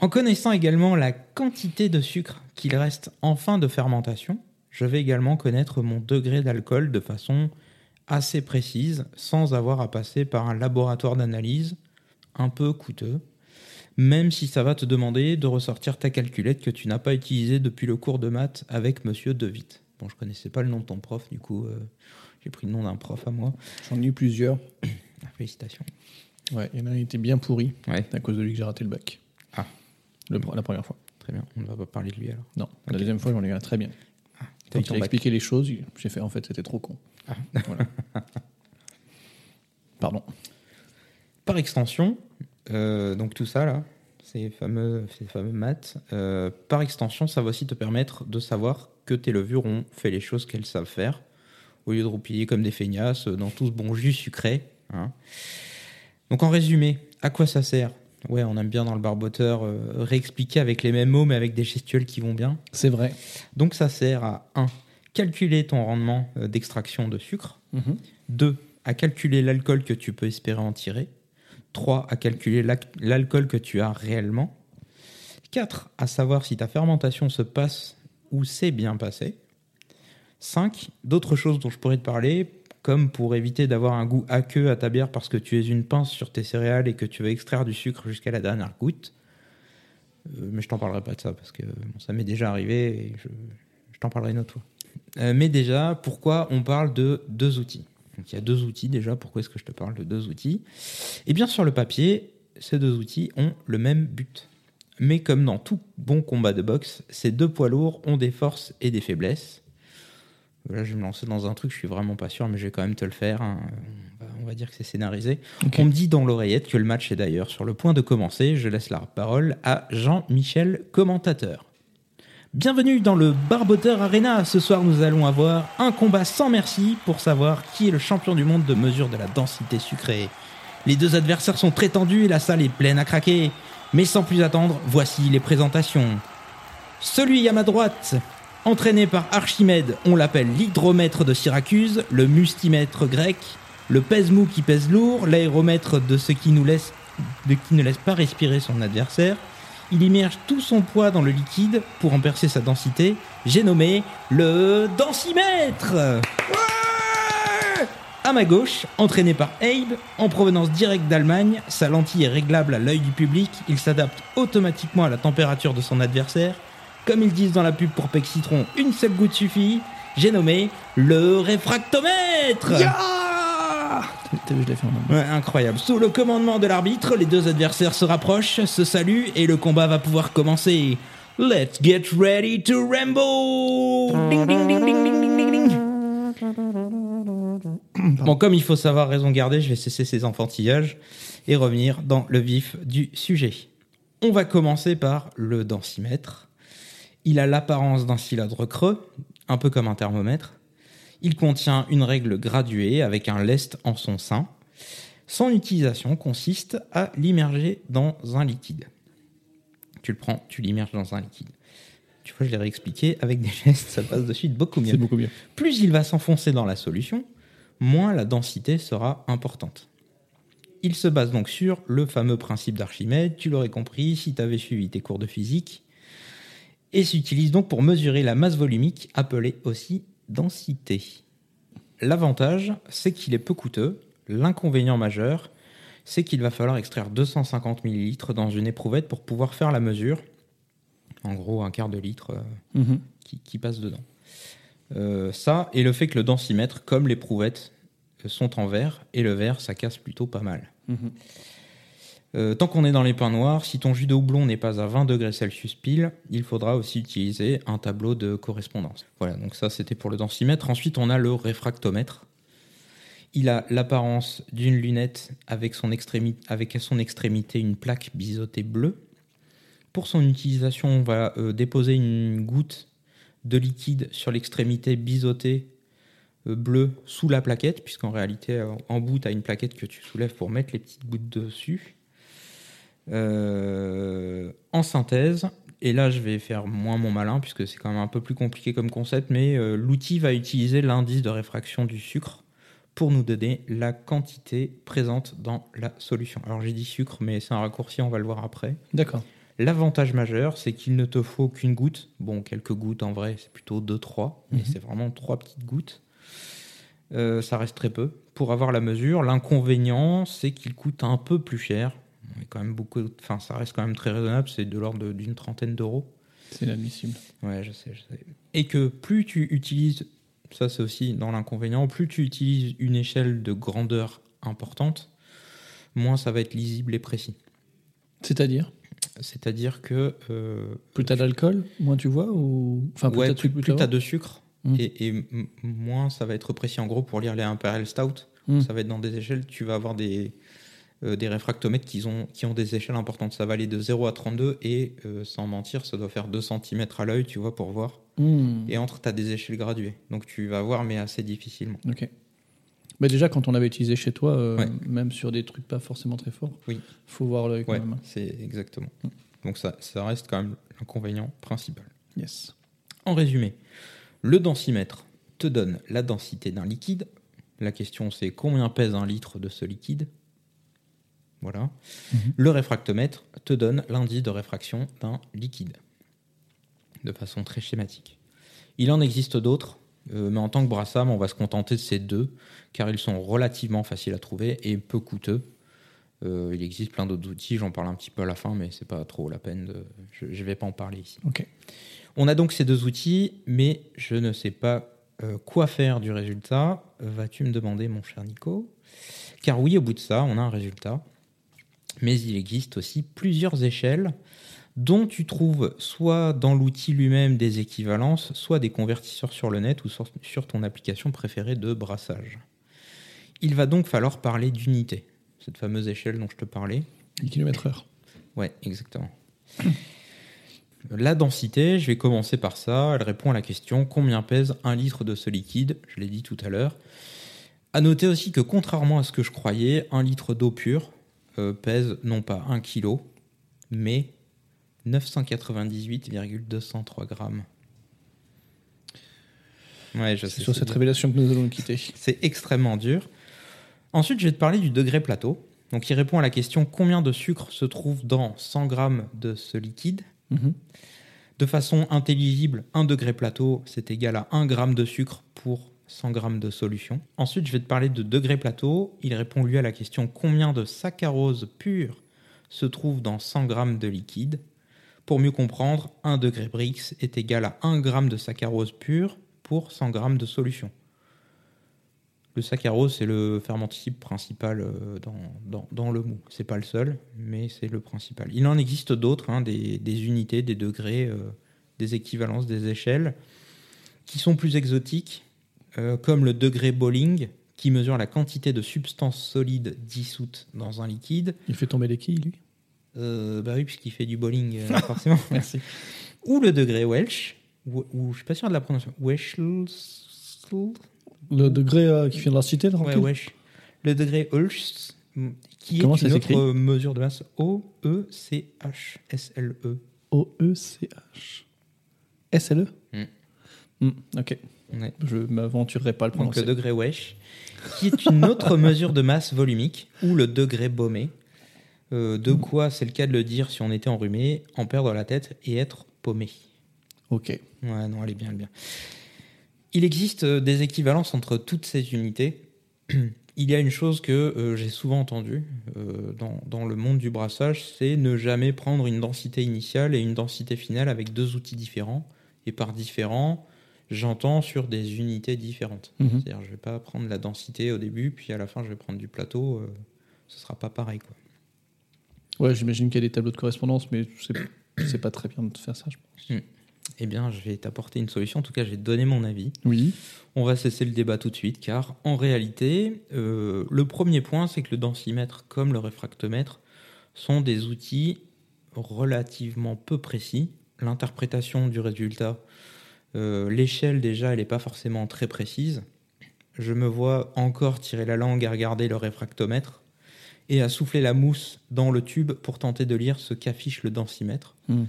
En connaissant également la quantité de sucre qu'il reste en fin de fermentation, je vais également connaître mon degré d'alcool de façon assez précise, sans avoir à passer par un laboratoire d'analyse un peu coûteux, même si ça va te demander de ressortir ta calculette que tu n'as pas utilisée depuis le cours de maths avec Monsieur Devitt. Bon, je connaissais pas le nom de ton prof, du coup, euh, j'ai pris le nom d'un prof à moi. J'en ai eu plusieurs. Ah, Félicitations. Ouais, il y en a un qui était bien pourri. Ouais. À cause de lui que j'ai raté le bac. Ah. Le, la première fois. Très bien, on ne va pas parler de lui alors. Non. La deuxième fois, j'en ai eu un très bien. Quand il a expliqué les choses, j'ai fait en fait, c'était trop con. Ah. Voilà. Pardon. Par extension, euh, donc tout ça là, ces fameux, ces fameux maths, euh, par extension, ça va aussi te permettre de savoir que tes levures ont fait les choses qu'elles savent faire, au lieu de roupiller comme des feignasses dans tout ce bon jus sucré. hein. Donc en résumé, à quoi ça sert Ouais, on aime bien dans le barboteur euh, réexpliquer avec les mêmes mots mais avec des gestuels qui vont bien. C'est vrai. Donc ça sert à 1. Calculer ton rendement euh, d'extraction de sucre. Mhm. 2. À calculer l'alcool que tu peux espérer en tirer. 3. À calculer l'alcool que tu as réellement. 4. À savoir si ta fermentation se passe ou s'est bien passée. 5. D'autres choses dont je pourrais te parler, comme pour éviter d'avoir un goût aqueux à ta bière parce que tu es une pince sur tes céréales et que tu veux extraire du sucre jusqu'à la dernière goutte. Euh, mais je t'en parlerai pas de ça parce que ça m'est déjà arrivé et je, t'en parlerai une autre fois. Euh, mais déjà, pourquoi on parle de deux outils? Donc il y a deux outils déjà, pourquoi est-ce que je te parle de deux outils? Et bien sur le papier, ces deux outils ont le même but. Mais comme dans tout bon combat de boxe, ces deux poids lourds ont des forces et des faiblesses. Là, je vais me lancer dans un truc, je suis vraiment pas sûr, mais je vais quand même te le faire. hein. On, va, on va dire que c'est scénarisé. On me dit dans l'oreillette que le match est d'ailleurs sur le point de commencer. Je laisse la parole à Jean-Michel, commentateur. Bienvenue dans le Barboteur Arena. Ce soir, nous allons avoir un combat sans merci pour savoir qui est le champion du monde de mesure de la densité sucrée. Les deux adversaires sont très tendus et la salle est pleine à craquer. Mais sans plus attendre, voici les présentations. Celui à ma droite, entraîné par Archimède, on l'appelle l'hydromètre de Syracuse, le mustimètre grec, le pèse-mou qui pèse lourd, l'aéromètre de ce qui nous laisse, de qui ne laisse pas respirer son adversaire. Il immerge tout son poids dans le liquide pour en percer sa densité. J'ai nommé le densimètre. À ma gauche, entraîné par Abe, en provenance directe d'Allemagne, sa lentille est réglable à l'œil du public, il s'adapte automatiquement à la température de son adversaire. Comme ils disent dans la pub pour Pec Citron, une seule goutte suffit. J'ai nommé le réfractomètre. T'as vu, je l'ai fait en. Ouais, incroyable. Sous le commandement de l'arbitre, les deux adversaires se rapprochent, se saluent et le combat va pouvoir commencer. Let's get ready to ramble Ding, ding, ding, ding, ding, ding, ding, ding. Bon, comme il faut savoir raison garder, je vais cesser ces enfantillages et revenir dans le vif du sujet. On va commencer par le densimètre. Il a l'apparence d'un cylindre creux, un peu comme un thermomètre. Il contient une règle graduée avec un lest en son sein. Son utilisation consiste à l'immerger dans un liquide. Tu le prends, tu l'immerges dans un liquide. Tu vois, je l'ai réexpliqué avec des gestes, ça passe de suite beaucoup mieux. C'est beaucoup mieux. Plus il va s'enfoncer dans la solution, moins la densité sera importante. Il se base donc sur le fameux principe d'Archimède, tu l'aurais compris si tu avais suivi tes cours de physique, et s'utilise donc pour mesurer la masse volumique, appelée aussi densité. L'avantage, c'est qu'il est peu coûteux. L'inconvénient majeur, c'est qu'il va falloir extraire 250 ml dans une éprouvette pour pouvoir faire la mesure. En gros, un quart de litre euh, Mhm. qui, qui passe dedans. Euh, ça, et le fait que le densimètre, comme l'éprouvettes, euh, sont en verre, et le verre, ça casse plutôt pas mal. Mhm. Euh, tant qu'on est dans les pains noirs, si ton jus de houblon n'est pas à 20 degrés Celsius pile, il faudra aussi utiliser un tableau de correspondance. Voilà, donc ça c'était pour le densimètre. Ensuite, on a le réfractomètre. Il a l'apparence d'une lunette avec, à son extrémité une plaque biseautée bleue. Pour son utilisation, on va euh, déposer une goutte de liquide sur l'extrémité biseautée euh, bleue sous la plaquette, puisqu'en réalité, en bout, tu as une plaquette que tu soulèves pour mettre les petites gouttes dessus. Euh, en synthèse, et là je vais faire moins mon malin, puisque c'est quand même un peu plus compliqué comme concept, mais euh, l'outil va utiliser l'indice de réfraction du sucre pour nous donner la quantité présente dans la solution. Alors j'ai dit sucre, mais c'est un raccourci, on va le voir après. D'accord. L'avantage majeur, c'est qu'il ne te faut qu'une goutte. Bon, quelques gouttes en vrai, c'est plutôt 2-3, mais c'est vraiment trois petites gouttes. Euh, ça reste très peu pour avoir la mesure. L'inconvénient, c'est qu'il coûte un peu plus cher. Mais quand même beaucoup, enfin, ça reste quand même très raisonnable. C'est de l'ordre d'une trentaine d'euros. C'est inadmissible. Ouais, je sais, je sais. Et que plus tu utilises, ça c'est aussi dans l'inconvénient, plus tu utilises une échelle de grandeur importante, moins ça va être lisible et précis. C'est-à-dire? C'est-à-dire que euh, Plus t'as d'alcool, moins tu vois ou... Enfin, ouais, plus, plus t'as t'as de sucre Mm. et, moins ça va être précis. En gros, pour lire les Imperial Stout, Mm. ça va être dans des échelles, tu vas avoir des, euh, des réfractomètres qui ont, qui ont des échelles importantes. Ça va aller de 0 à 32 et euh, sans mentir, ça doit faire 2 cm à l'œil, tu vois, pour voir. Hmm, Et entre, tu as des échelles graduées. Donc tu vas voir, mais assez difficilement. Ok. Mais déjà, quand on l'avait utilisé chez toi, euh, Ouais. même sur des trucs pas forcément très forts, Oui. faut voir l'œil quand Ouais, même. c'est exactement. Donc ça, ça reste quand même l'inconvénient principal. Yes. En résumé, le densimètre te donne la densité d'un liquide. La question c'est combien pèse un litre de ce liquide? Voilà. Le réfractomètre te donne l'indice de réfraction d'un liquide. De façon très schématique. Il en existe d'autres, euh, mais en tant que brassam, on va se contenter de ces deux, car ils sont relativement faciles à trouver et peu coûteux. Euh, il existe plein d'autres outils, j'en parle un petit peu à la fin, mais c'est pas trop la peine de. Je ne vais pas en parler ici. On a donc ces deux outils, mais je ne sais pas euh, quoi faire du résultat. Vas-tu me demander, mon cher Nico? Car oui, au bout de ça, on a un résultat. Mais il existe aussi plusieurs échelles dont tu trouves soit dans l'outil lui-même des équivalences, soit des convertisseurs sur le net ou sur, ton application préférée de brassage. Il va donc falloir parler d'unité, cette fameuse échelle dont je te parlais. Les kilomètres heure. Ouais, exactement. La densité, je vais commencer par ça. Elle répond à la question combien pèse un litre de ce liquide? Je l'ai dit tout à l'heure. À noter aussi que contrairement à ce que je croyais, un litre d'eau pure euh, pèse non pas 1 kg, mais 998,203 grammes. Ouais, je C'est sais. sur cette dur. révélation que nous allons quitter. C'est extrêmement dur. Ensuite, je vais te parler du degré plateau. Donc, il répond à la question combien de sucre se trouve dans 100 grammes de ce liquide? Mhm. De façon intelligible, un degré plateau, c'est égal à 1 gramme de sucre pour 100 grammes de solution. Ensuite, je vais te parler de degré plateau. Il répond lui à la question combien de saccharose pure se trouve dans 100 grammes de liquide? Pour mieux comprendre, 1 degré Brix est égal à 1 gramme de saccharose pure pour 100 grammes de solution. Le saccharose, c'est le ferment type principal euh, dans, le mou. C'est pas le seul, mais c'est le principal. Il en existe d'autres, hein, des, des unités, des degrés, euh, des équivalences, des échelles, qui sont plus exotiques, euh, comme le degré Bowling, qui mesure la quantité de substance solide dissoute dans un liquide. Il fait tomber les quilles, lui. Euh, bah oui, puisqu'il fait du bowling, euh, forcément. Merci. Ou le degré Welch, ou, ou je suis pas sûr de la prononciation. Welch. Le degré qui vient de la cité, Ouais, wesh. Le degré Hulst, qui Comment est une autre mesure de masse. O-E-C-H-S-L-E. O-E-C-H. S-L-E Mm. Mm, Ok. Ouais. Je m'aventurerai pas à le Donc prononcer. le degré wesh, qui est une autre mesure de masse volumique, ou le degré baumé. Euh, de quoi, c'est le cas de le dire si on était enrhumé, en perdre la tête et être paumé. Ok. Ouais, non, elle est bien, elle est bien. Il existe euh, des équivalences entre toutes ces unités. Il y a une chose que euh, j'ai souvent entendue euh, dans, dans le monde du brassage, c'est ne jamais prendre une densité initiale et une densité finale avec deux outils différents. Et par différents, j'entends sur des unités différentes. Mhm. C'est-à-dire, je vais pas prendre la densité au début, puis à la fin, je vais prendre du plateau. euh, ce sera pas pareil, quoi. Ouais, j'imagine qu'il y a des tableaux de correspondance, mais c'est pas très bien de faire ça, je pense. Eh bien, je vais t'apporter une solution. En tout cas, je vais te donner mon avis. Oui. On va cesser le débat tout de suite, car en réalité, euh, le premier point, c'est que le densimètre comme le réfractomètre sont des outils relativement peu précis. L'interprétation du résultat, euh, l'échelle déjà, elle n'est pas forcément très précise. Je me vois encore tirer la langue à regarder le réfractomètre et à souffler la mousse dans le tube pour tenter de lire ce qu'affiche le densimètre. Hmm.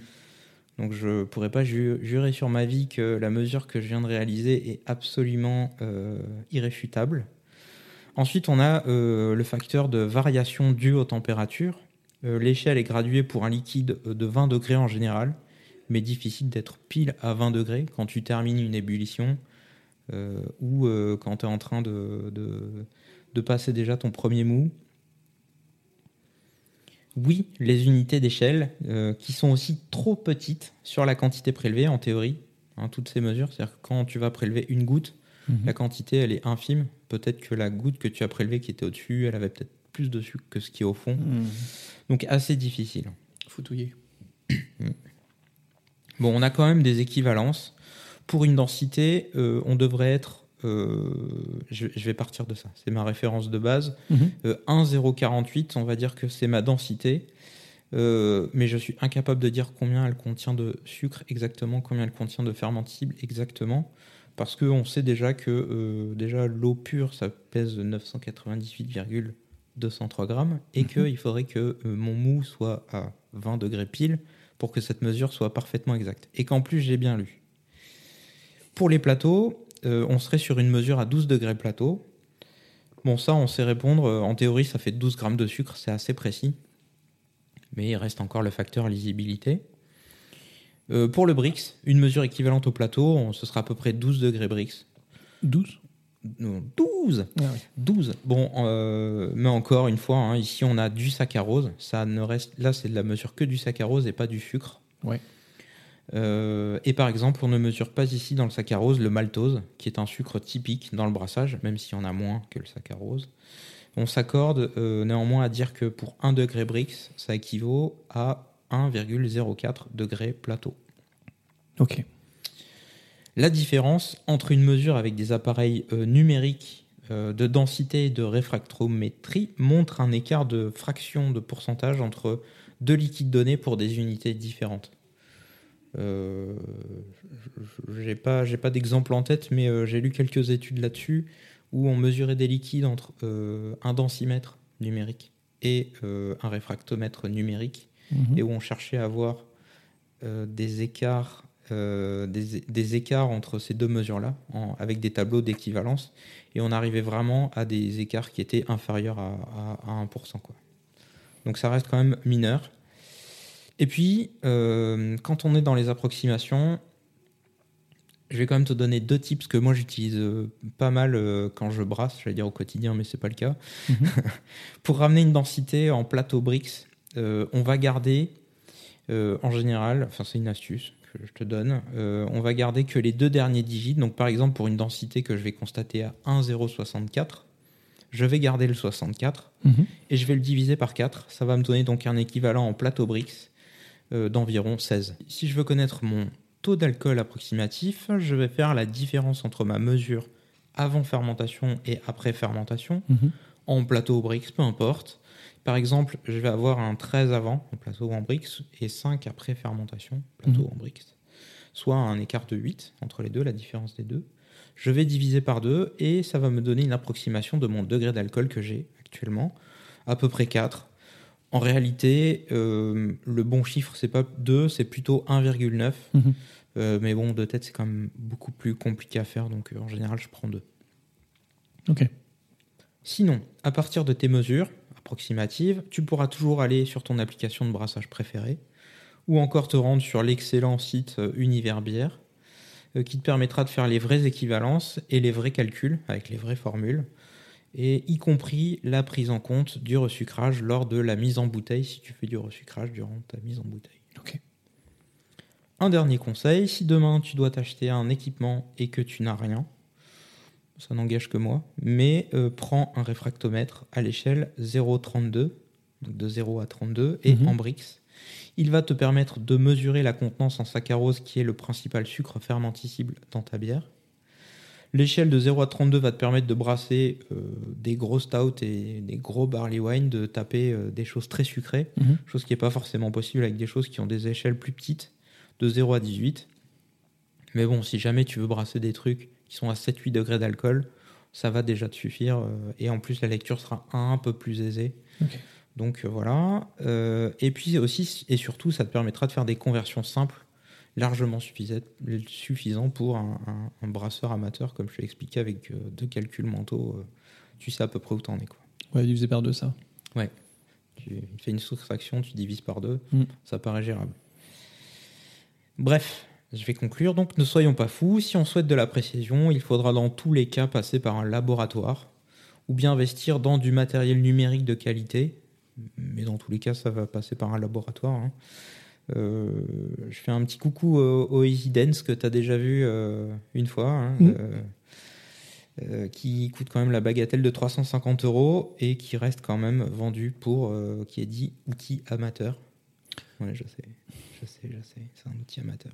Donc je pourrais pas ju- jurer sur ma vie que la mesure que je viens de réaliser est absolument euh, irréfutable. Ensuite, on a euh, le facteur de variation due aux températures. Euh, L'échelle est graduée pour un liquide de 20 degrés en général, mais difficile d'être pile à 20 degrés quand tu termines une ébullition euh, ou euh, quand tu es en train de, de- de passer déjà ton premier mou. Oui, les unités d'échelle, euh, qui sont aussi trop petites sur la quantité prélevée, en théorie, hein, toutes ces mesures. C'est-à-dire que quand tu vas prélever une goutte, Mhm. la quantité, elle est infime. Peut-être que la goutte que tu as prélevée qui était au-dessus, elle avait peut-être plus de sucre que ce qui est au fond. Hmm. Donc assez difficile. Faut touiller. Bon, on a quand même des équivalences. Pour une densité, euh, on devrait être. euh, je, je vais partir de ça. C'est ma référence de base. Mhm. Euh, 1,048, on va dire que c'est ma densité. Mais je suis incapable de dire combien elle contient de sucre exactement, combien elle contient de fermentible exactement. Parce qu'on sait déjà que déjà l'eau pure, ça pèse 998,203 grammes et qu'il faudrait que mon mou soit à 20 degrés pile pour que cette mesure soit parfaitement exacte. Et qu'en plus, j'ai bien lu. Pour les plateaux, euh, on serait sur une mesure à 12 degrés plateau. Bon, ça, on sait répondre. euh, En théorie, ça fait 12 grammes de sucre, c'est assez précis. Mais il reste encore le facteur lisibilité. Euh, pour le Brix, une mesure équivalente au plateau, ce sera à peu près 12 degrés Brix. 12 Non, 12 Ah oui. 12. Bon, euh, mais encore une fois, hein, ici on a du saccharose. Ça ne reste, là, c'est de la mesure que du saccharose et pas du sucre. Ouais. Euh, et par exemple, on ne mesure pas ici dans le saccharose le maltose, qui est un sucre typique dans le brassage, même s'il y en a moins que le saccharose. On s'accorde euh, néanmoins à dire que pour 1 degré Brix, ça équivaut à 1,04 degré plateau. Ok. La différence entre une mesure avec des appareils euh, numériques euh, de densité et de réfractométrie montre un écart de fraction de pourcentage entre deux liquides donnés pour des unités différentes. Euh, je- j'ai pas, j'ai pas d'exemple en tête, mais euh, j'ai lu quelques études là-dessus où on mesurait des liquides entre euh, un densimètre numérique et euh, un réfractomètre numérique Mhm. et où on cherchait à avoir des écarts euh, des, des écarts entre ces deux mesures-là, avec des tableaux d'équivalence, et on arrivait vraiment à des écarts qui étaient inférieurs à, à- à 1%. Quoi. Donc ça reste quand même mineur. Et puis, euh, quand on est dans les approximations, je vais quand même te donner deux tips que moi j'utilise euh, pas mal quand je brasse, je vais dire au quotidien, mais c'est pas le cas. Pour ramener une densité en plateau euh, on va garder euh, en général, enfin c'est une astuce que je te donne, euh, on va garder que les deux derniers digits. Donc par exemple pour une densité que je vais constater à 1,064, je vais garder le 64 Mhm. et je vais le diviser par 4. Ça va me donner donc un équivalent en plateau Brix euh, d'environ 16. Si je veux connaître mon taux d'alcool approximatif, je vais faire la différence entre ma mesure avant fermentation et après fermentation Mhm. en plateau Brix, peu importe. Par exemple, je vais avoir un 13 avant plateau en Brix et 5 après fermentation, plateau Mhm. en Brix. Soit un écart de 8 entre les deux, la différence des deux. Je vais diviser par 2 et ça va me donner une approximation de mon degré d'alcool que j'ai actuellement, à peu près 4. En réalité, euh, le bon chiffre, c'est pas 2, c'est plutôt 1,9. Mhm. Euh, mais bon, de tête, c'est quand même beaucoup plus compliqué à faire, donc euh, en général, je prends 2. Ok. Sinon, à partir de tes mesures tu pourras toujours aller sur ton application de brassage préférée ou encore te rendre sur l'excellent site euh, Univerbière euh, qui te permettra de faire les vraies équivalences et les vrais calculs avec les vraies formules et y compris la prise en compte du resucrage lors de la mise en bouteille si tu fais du resucrage durant ta mise en bouteille. Ok. Un dernier conseil, si demain tu dois t'acheter un équipement et que tu n'as rien, ça n'engage que moi, mais euh, prends un réfractomètre à l'échelle 0,32, donc de 0 à 32, et Mhm. en Brix. Il va te permettre de mesurer la contenance en saccharose qui est le principal sucre fermenticible dans ta bière. L'échelle de 0 à 32 va te permettre de brasser euh, des gros stouts et des gros barley wine, de taper euh, des choses très sucrées, Mhm. chose qui n'est pas forcément possible avec des choses qui ont des échelles plus petites, de 0 à 18. Mais bon, si jamais tu veux brasser des trucs qui sont à 7-8 degrés d'alcool, ça va déjà te suffire. euh, et en plus, la lecture sera un peu plus aisée. Donc euh, voilà. Euh, et puis aussi, et surtout, ça te permettra de faire des conversions simples, largement suffisant, pour un, un- un brasseur amateur, comme je l'ai expliqué avec euh, deux calculs mentaux. euh, tu sais à peu près où t'en es. Quoi. Ouais, divisé par deux, ça. Tu fais une soustraction, tu divises par deux, Mm. ça paraît gérable. Bref, je vais conclure. Donc, ne soyons pas fous. Si on souhaite de la précision, il faudra dans tous les cas passer par un laboratoire ou bien investir dans du matériel numérique de qualité. Mais dans tous les cas, ça va passer par un laboratoire. hein. Euh, je fais un petit coucou au, au Easy Dance que tu as déjà vu euh, une fois. hein. Mm. Euh, qui coûte quand même la bagatelle de 350 euros et qui reste quand même vendu pour, qui est dit, outil amateur. Ouais, je sais, je sais, je sais, c'est un outil amateur.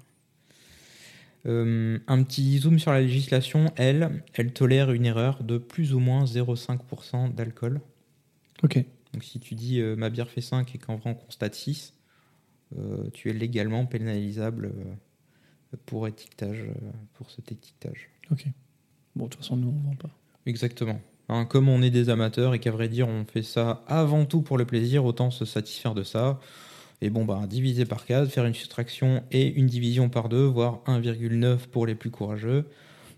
Euh, un petit zoom sur la législation, elle, elle tolère une erreur de plus ou moins 0,5% d'alcool. Ok. Donc si tu dis euh, ma bière fait 5 et qu'en vrai on constate 6, euh, tu es légalement pénalisable pour étiquetage, pour cet étiquetage. Ok. Bon, de toute façon, nous, on vend pas. Exactement. Hein, comme on est des amateurs et qu'à vrai dire on fait ça avant tout pour le plaisir, autant se satisfaire de ça. Et bon, bah, diviser par 4, faire une soustraction et une division par 2, voire 1,9 pour les plus courageux,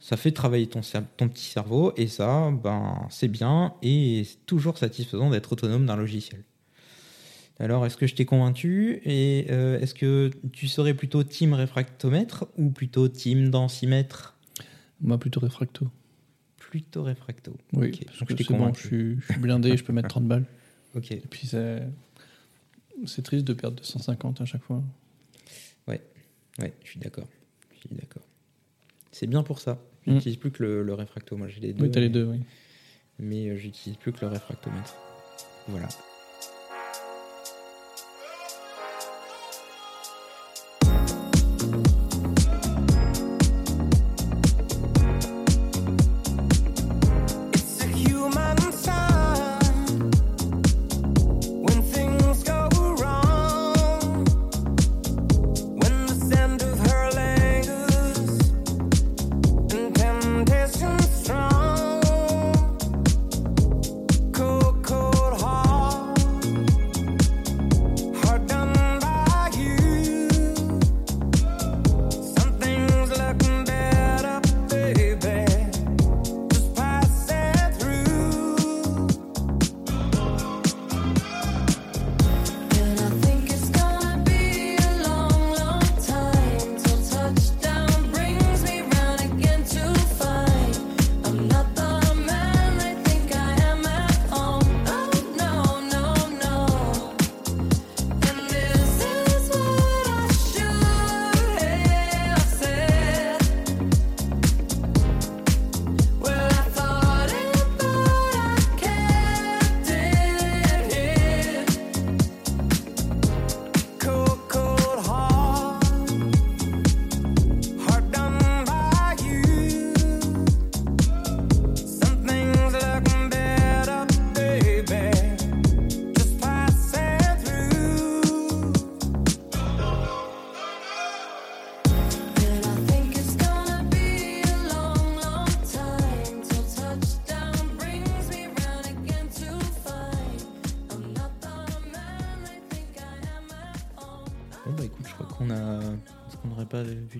ça fait travailler ton, petit cerveau et ça, ben, c'est bien et c'est toujours satisfaisant d'être autonome d'un logiciel. Alors, est-ce que je t'ai convaincu et euh, est-ce que tu serais plutôt team réfractomètre ou plutôt team densimètre? Moi, plutôt réfracto. Plutôt réfracto. Oui, parce donc que je t'ai c'est bon, convaincu. je suis, je suis blindé, je peux mettre 30 balles. Ok. Et puis, c'est... C'est triste de perdre 250 à chaque fois. Ouais, je suis d'accord. Je suis d'accord. C'est bien pour ça. Mm. J'utilise plus que le, le réfracto. Moi, j'ai les deux. Oui, t'as les mais- deux, oui. Mais euh, j'utilise plus que le réfractomètre. Voilà.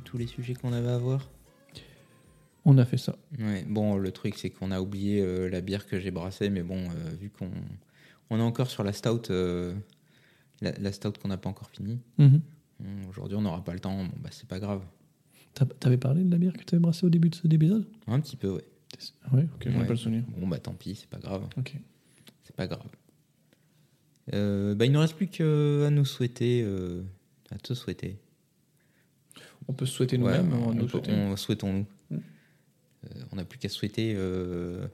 Tous les sujets qu'on avait à voir On a fait ça. Ouais, bon, le truc, c'est qu'on a oublié euh, la bière que j'ai brassée, mais bon, euh, vu qu'on on est encore sur la stout, euh, la, la stout qu'on n'a pas encore finie, Mhm. Aujourd'hui on n'aura pas le temps, bon, bah c'est pas grave. T'as- T'avais parlé de la bière que t'avais brassée au début de cet épisode? Un petit peu, ouais. Oui, ok, je Ouais. pas le souvenir. Bon, bah tant pis, c'est pas grave. Ok. C'est pas grave. Euh, bah, il ne reste plus qu'à nous souhaiter. euh, à te souhaiter. On peut se souhaiter nous-mêmes. on on nous souhaiter. on- souhaitons-nous. Mm. Euh, on n'a plus qu'à souhaiter. euh,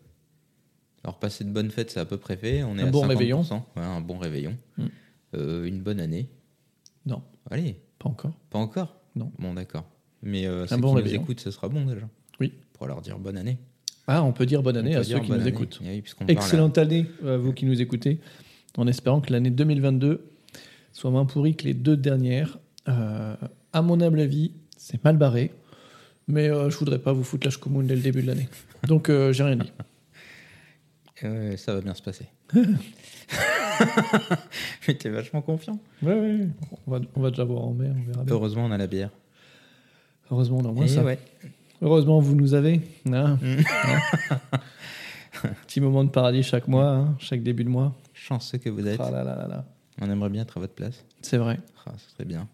Alors, passer de bonnes fêtes, c'est à peu près fait. On est Un à bon 50%. réveillon. Ouais, un bon réveillon. Mm. Euh, une bonne année. Non, Allez, pas encore. pas encore? Non. Bon, d'accord. Mais euh, ceux bon qui réveillon. nous écoutent, ce sera bon déjà. Oui. Pour leur dire bonne année. Ah, on peut dire bonne année On à ceux qui nous année. écoutent. Oui, parle Excellente année à vous qui nous écoutez, en espérant que l'année 2022 soit moins pourrie que les deux dernières. Euh, à mon humble avis, c'est mal barré, mais euh, je voudrais pas vous foutre la commune dès le début de l'année. Donc euh, j'ai rien dit. Euh, ça va bien se passer. Mais t'es vachement confiant. Ouais, ouais, on va, on va déjà voir en mer, on verra bien. Heureusement, on a la bière. Heureusement, on a au moins Et ça. ouais. Heureusement, vous nous avez. hein. Hein. Petit moment de paradis chaque mois, hein, chaque début de mois. Chanceux que vous êtes. Ah là là là là. On aimerait bien être à votre place. C'est vrai. Ah, ce serait bien.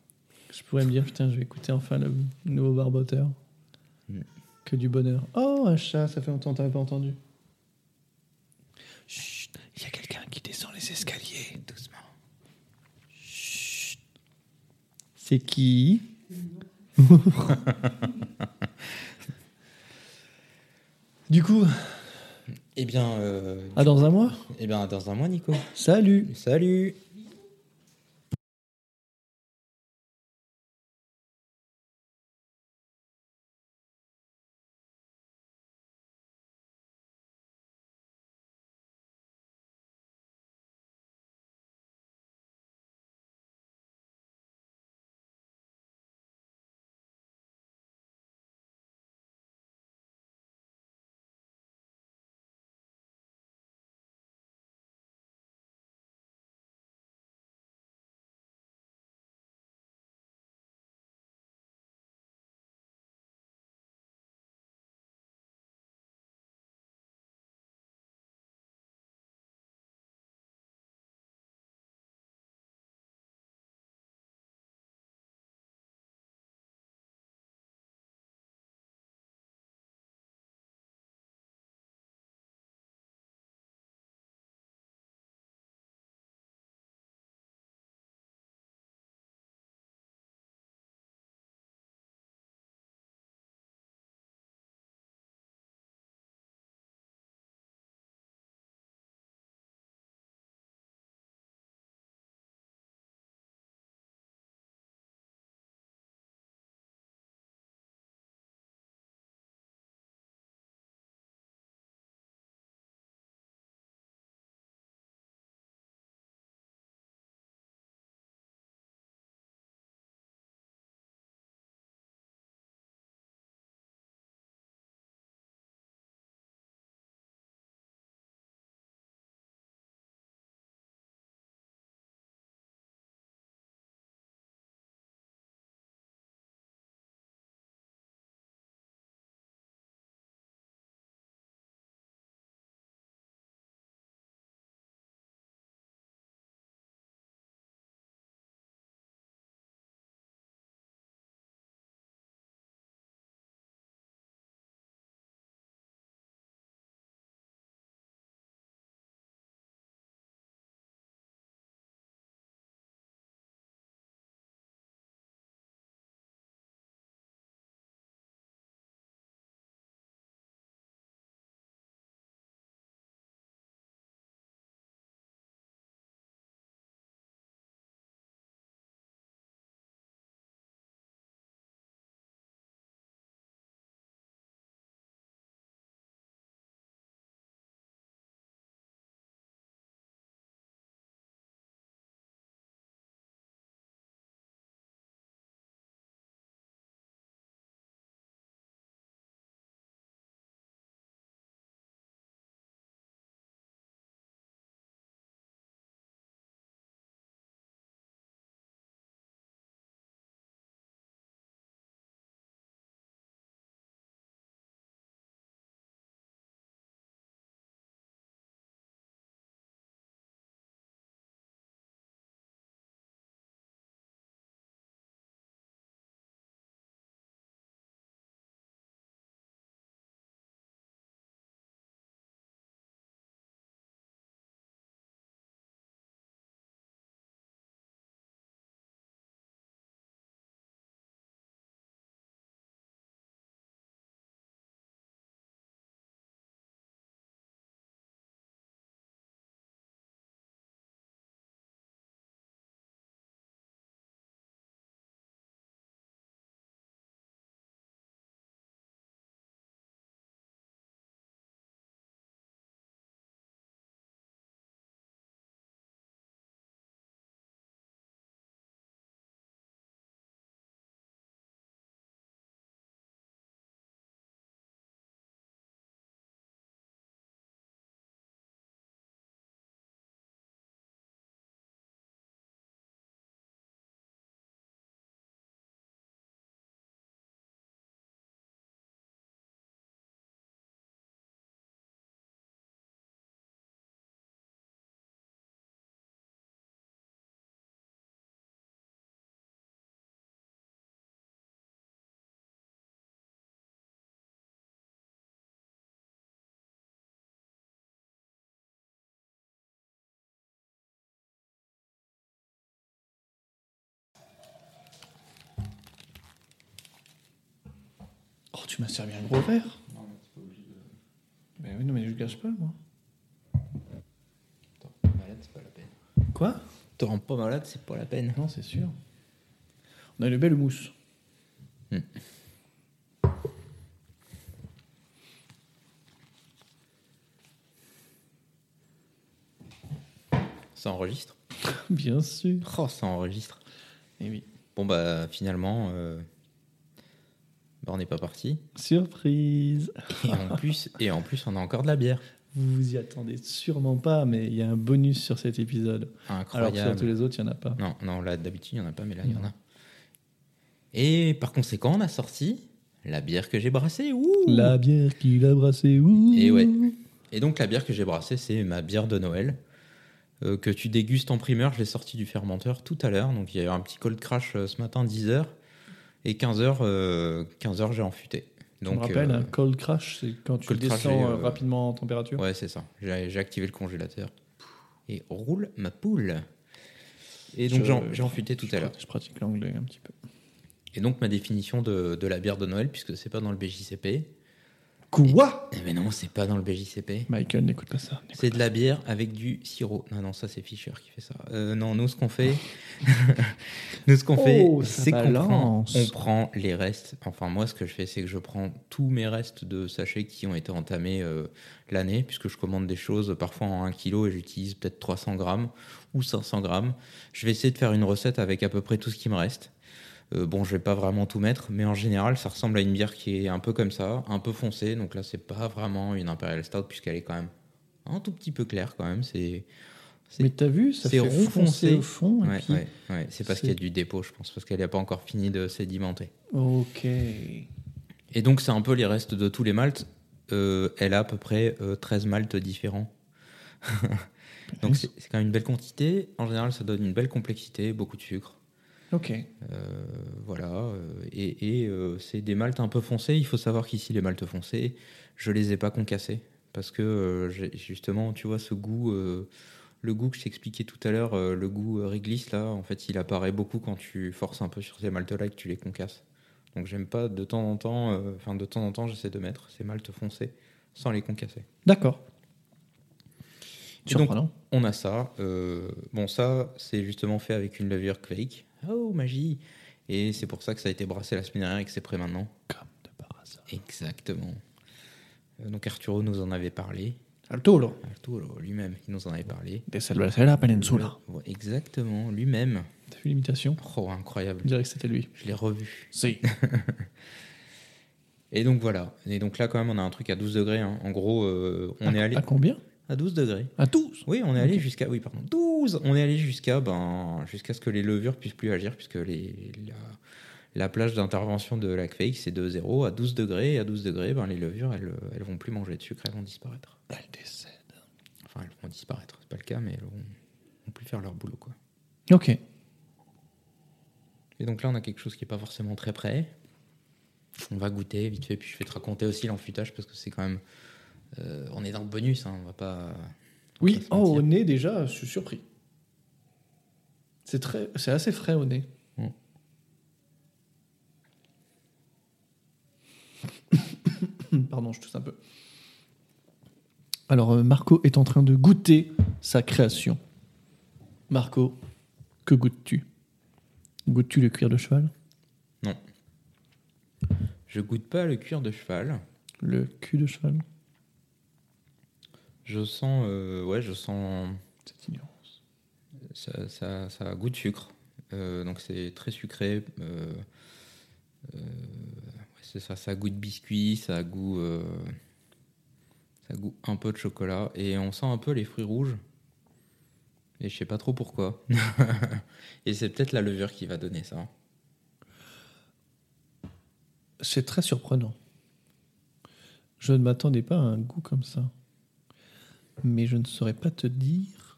Je pourrais me dire, putain, je vais écouter enfin le nouveau barboteur. Mm. Que du bonheur. Oh, un chat, ça fait longtemps que t'avais pas entendu. Chut, il y a quelqu'un qui descend les escaliers. Doucement. Chut. C'est qui? Du coup, Eh bien, euh, à dans un mois. eh bien, dans un mois, Nico. Salut Salut Oh, tu m'as servi un gros verre cache pas, moi. Malade, c'est pas la peine. Quoi? Te rends pas malade, c'est pas la peine. Non, c'est sûr. On a une belle mousse. Ça enregistre? Bien sûr. Oh, ça enregistre. Et oui. Bon, bah, finalement, euh, on n'est pas parti. Surprise. Et en, plus, et en plus, on a encore de la bière. Vous vous y attendez sûrement pas, mais il y a un bonus sur cet épisode. Alors que sur Incroyable. tous les autres, il n'y en a pas. Non, non, là, d'habitude, il n'y en a pas, mais là, il y en a. Et par conséquent, on a sorti la bière que j'ai brassée. Ouh La bière qu'il a brassée. ouh. Et ouais. Et donc, la bière que j'ai brassée, c'est ma bière de Noël. euh, que tu dégustes en primeur. Je l'ai sortie du fermenteur tout à l'heure. Donc, il y a eu un petit cold crash euh, ce matin, 10h. Et 15h, 15h j'ai enfuté. Donc, me rappelles, euh, un cold crash, c'est quand tu crash, descends euh, euh, rapidement en température. Ouais, c'est ça. J'ai activé le congélateur. Et roule ma poule. Et donc, Je- j'ai enfuté tout je à l'heure. Je pratique l'anglais un petit peu. Et donc, ma définition de, de la bière de Noël, puisque c'est pas dans le BJCP. Quoi Eh ben non, c'est pas dans le BJCP. Michael, n'écoute pas ça. C'est de la bière avec du sirop. Non, non, ça c'est Fischer qui fait ça. Euh, non, nous ce qu'on fait, nous ce qu'on Oh, fait, c'est qu'on prend, on prend les restes. Enfin, moi, ce que je fais, c'est que je prends tous mes restes de sachets qui ont été entamés euh, l'année, puisque je commande des choses parfois en 1 kg et j'utilise peut-être 300 grammes ou 500 grammes. Je vais essayer de faire une recette avec à peu près tout ce qui me reste. Euh, bon, je vais pas vraiment tout mettre, mais en général, ça ressemble à une bière qui est un peu comme ça, un peu foncée. Donc là, c'est pas vraiment une Imperial Stout puisqu'elle est quand même un tout petit peu claire quand même. C'est Mais t'as vu, ça c'est fait refoncé. refoncer au fond. et ouais, puis- ouais, ouais. C'est parce qu'il y a du dépôt, je pense, parce qu'elle n'a pas encore fini de sédimenter. Ok. Et donc, c'est un peu les restes de tous les maltes. Euh, elle a à peu près euh, 13 maltes différents. donc, c'est quand même une belle quantité. En général, ça donne une belle complexité, beaucoup de sucre. Ok. Euh, voilà. euh, Et, et, euh, c'est des maltes un peu foncées. Il faut savoir qu'ici, les maltes foncées, je les ai pas concassées. Parce que euh, justement, tu vois, ce goût, le goût que je t'expliquais tout à l'heure, le goût réglisse, là, en fait, il apparaît beaucoup quand tu forces un peu sur ces maltes-là et que tu les concasses. Donc, j'aime pas de temps en temps, enfin, de temps en temps, j'essaie de mettre ces maltes foncées sans les concasser. D'accord. Donc, on a ça. euh, bon, ça, c'est justement fait avec une levure Quake. Oh, magie Et c'est pour ça que ça a été brassé la semaine dernière et que c'est prêt maintenant. Comme de par hasard. Exactement. Euh, Donc Arturo nous en avait parlé. Arturo. Arturo lui-même, il nous en avait parlé. De Salvador Peninsula. Exactement, lui-même. T'as vu l'imitation? Oh, incroyable. Je dirais que c'était lui. Je l'ai revu. Si. Et donc voilà. Et donc là, quand même, on a un truc à 12 degrés. hein. En gros, euh, on est allé À combien? À 12 degrés. À 12 Oui, on est allé jusqu'à oui, pardon, 12. On est allé jusqu'à ben jusqu'à ce que les levures puissent plus agir puisque les la, la plage d'intervention de la fake c'est de 0 à 12 degrés et à 12 degrés ben les levures elles elles vont plus manger de sucre, elles vont disparaître. Elle décède. Enfin, elles vont disparaître, c'est pas le cas mais elles vont, vont plus faire leur boulot quoi. Ok. Et donc là, on a quelque chose qui est pas forcément très prêt. On va goûter vite fait puis je vais te raconter aussi l'enfutage parce que c'est quand même euh, on est dans le bonus hein, on va pas Oui, va oh, au nez déjà, je suis surpris. C'est très, c'est assez frais au nez. Mm. Pardon, je tousse un peu. Alors, euh, Marco est en train de goûter sa création. Marco, que goûtes-tu? Goûtes-tu le cuir de cheval? Non. Je goûte pas le cuir de cheval. Le cul de cheval Je sens, euh, ouais, je sens, Cette ignorance. ça, ça, ça a goût de sucre. Euh, donc c'est très sucré. Euh, ouais, c'est ça, ça a goût de biscuit, ça a goût, ça a goût un peu de chocolat et on sent un peu les fruits rouges. Et je sais pas trop pourquoi. et c'est peut-être la levure qui va donner ça. C'est très surprenant. Je ne m'attendais pas à un goût comme ça. Mais je ne saurais pas te dire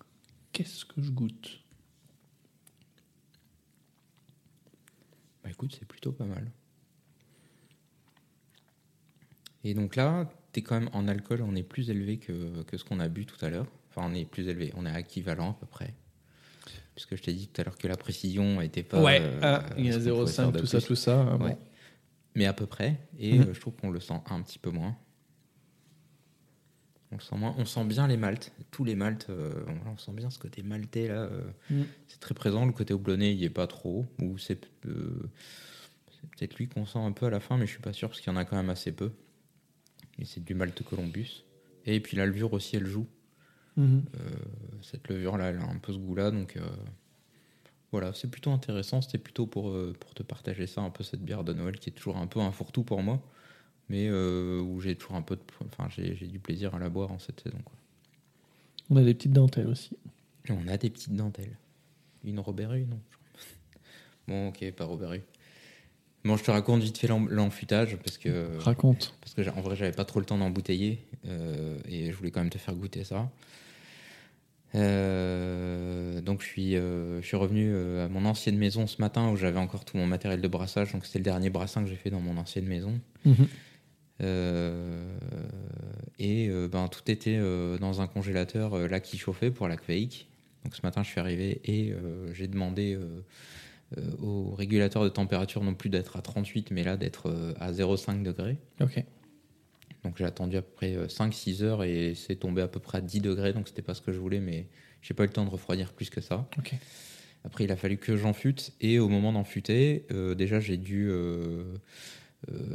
qu'est-ce que je goûte. Bah écoute, c'est plutôt pas mal. Et donc là, t'es quand même en alcool, on est plus élevé que, que ce qu'on a bu tout à l'heure. Enfin, on est plus élevé, on est équivalent à peu près. Puisque je t'ai dit tout à l'heure que la précision était pas. euh, ah, il y a ce qu'on pouvait faire 0,5, de tout ça, tout ça. ah, bon. Ouais. Mais à peu près. Et Mhm. euh, je trouve qu'on le sent un petit peu moins. On sent moins. On sent bien les maltes. Tous les maltes, euh, on sent bien ce côté maltais là. euh, Mm. C'est très présent. Le côté houblonné, il n'y est pas trop. Ou c'est euh, c'est peut-être lui qu'on sent un peu à la fin, mais je suis pas sûr parce qu'il y en a quand même assez peu. Et c'est du malt Columbus. Et puis la levure aussi, elle joue. Mhm. Cette levure là, elle a un peu ce goût là, donc voilà, c'est plutôt intéressant. C'était plutôt pour, pour te partager ça, un peu cette bière de Noël qui est toujours un peu un fourre-tout pour moi, mais euh, où j'ai toujours un peu de, enfin j'ai du plaisir à la boire en cette saison. Quoi. On a des petites dentelles aussi. On a des petites dentelles. Une Robert non Bon, ok, pas Robert. Bon, je te raconte vite fait l'en- l'enfûtage parce que Raconte. parce que en vrai j'avais pas trop le temps d'embouteiller euh, et je voulais quand même te faire goûter ça. Euh, donc je suis, euh, je suis revenu à mon ancienne maison ce matin où j'avais encore tout mon matériel de brassage. Donc c'était le dernier brassin que j'ai fait dans mon ancienne maison. Mhm. Euh, et euh, ben, tout était euh, dans un congélateur là qui chauffait pour la Quake. Donc ce matin je suis arrivé et j'ai demandé au régulateur de température non plus d'être à 38 mais là d'être à 0,5 degrés. Ok. Donc j'ai attendu à peu près 5-6 heures et c'est tombé à peu près à 10 degrés, donc c'était pas ce que je voulais, mais j'ai pas eu le temps de refroidir plus que ça. Ok. Après, il a fallu que j'enfûte, et au moment d'enfûter, euh, déjà j'ai dû euh,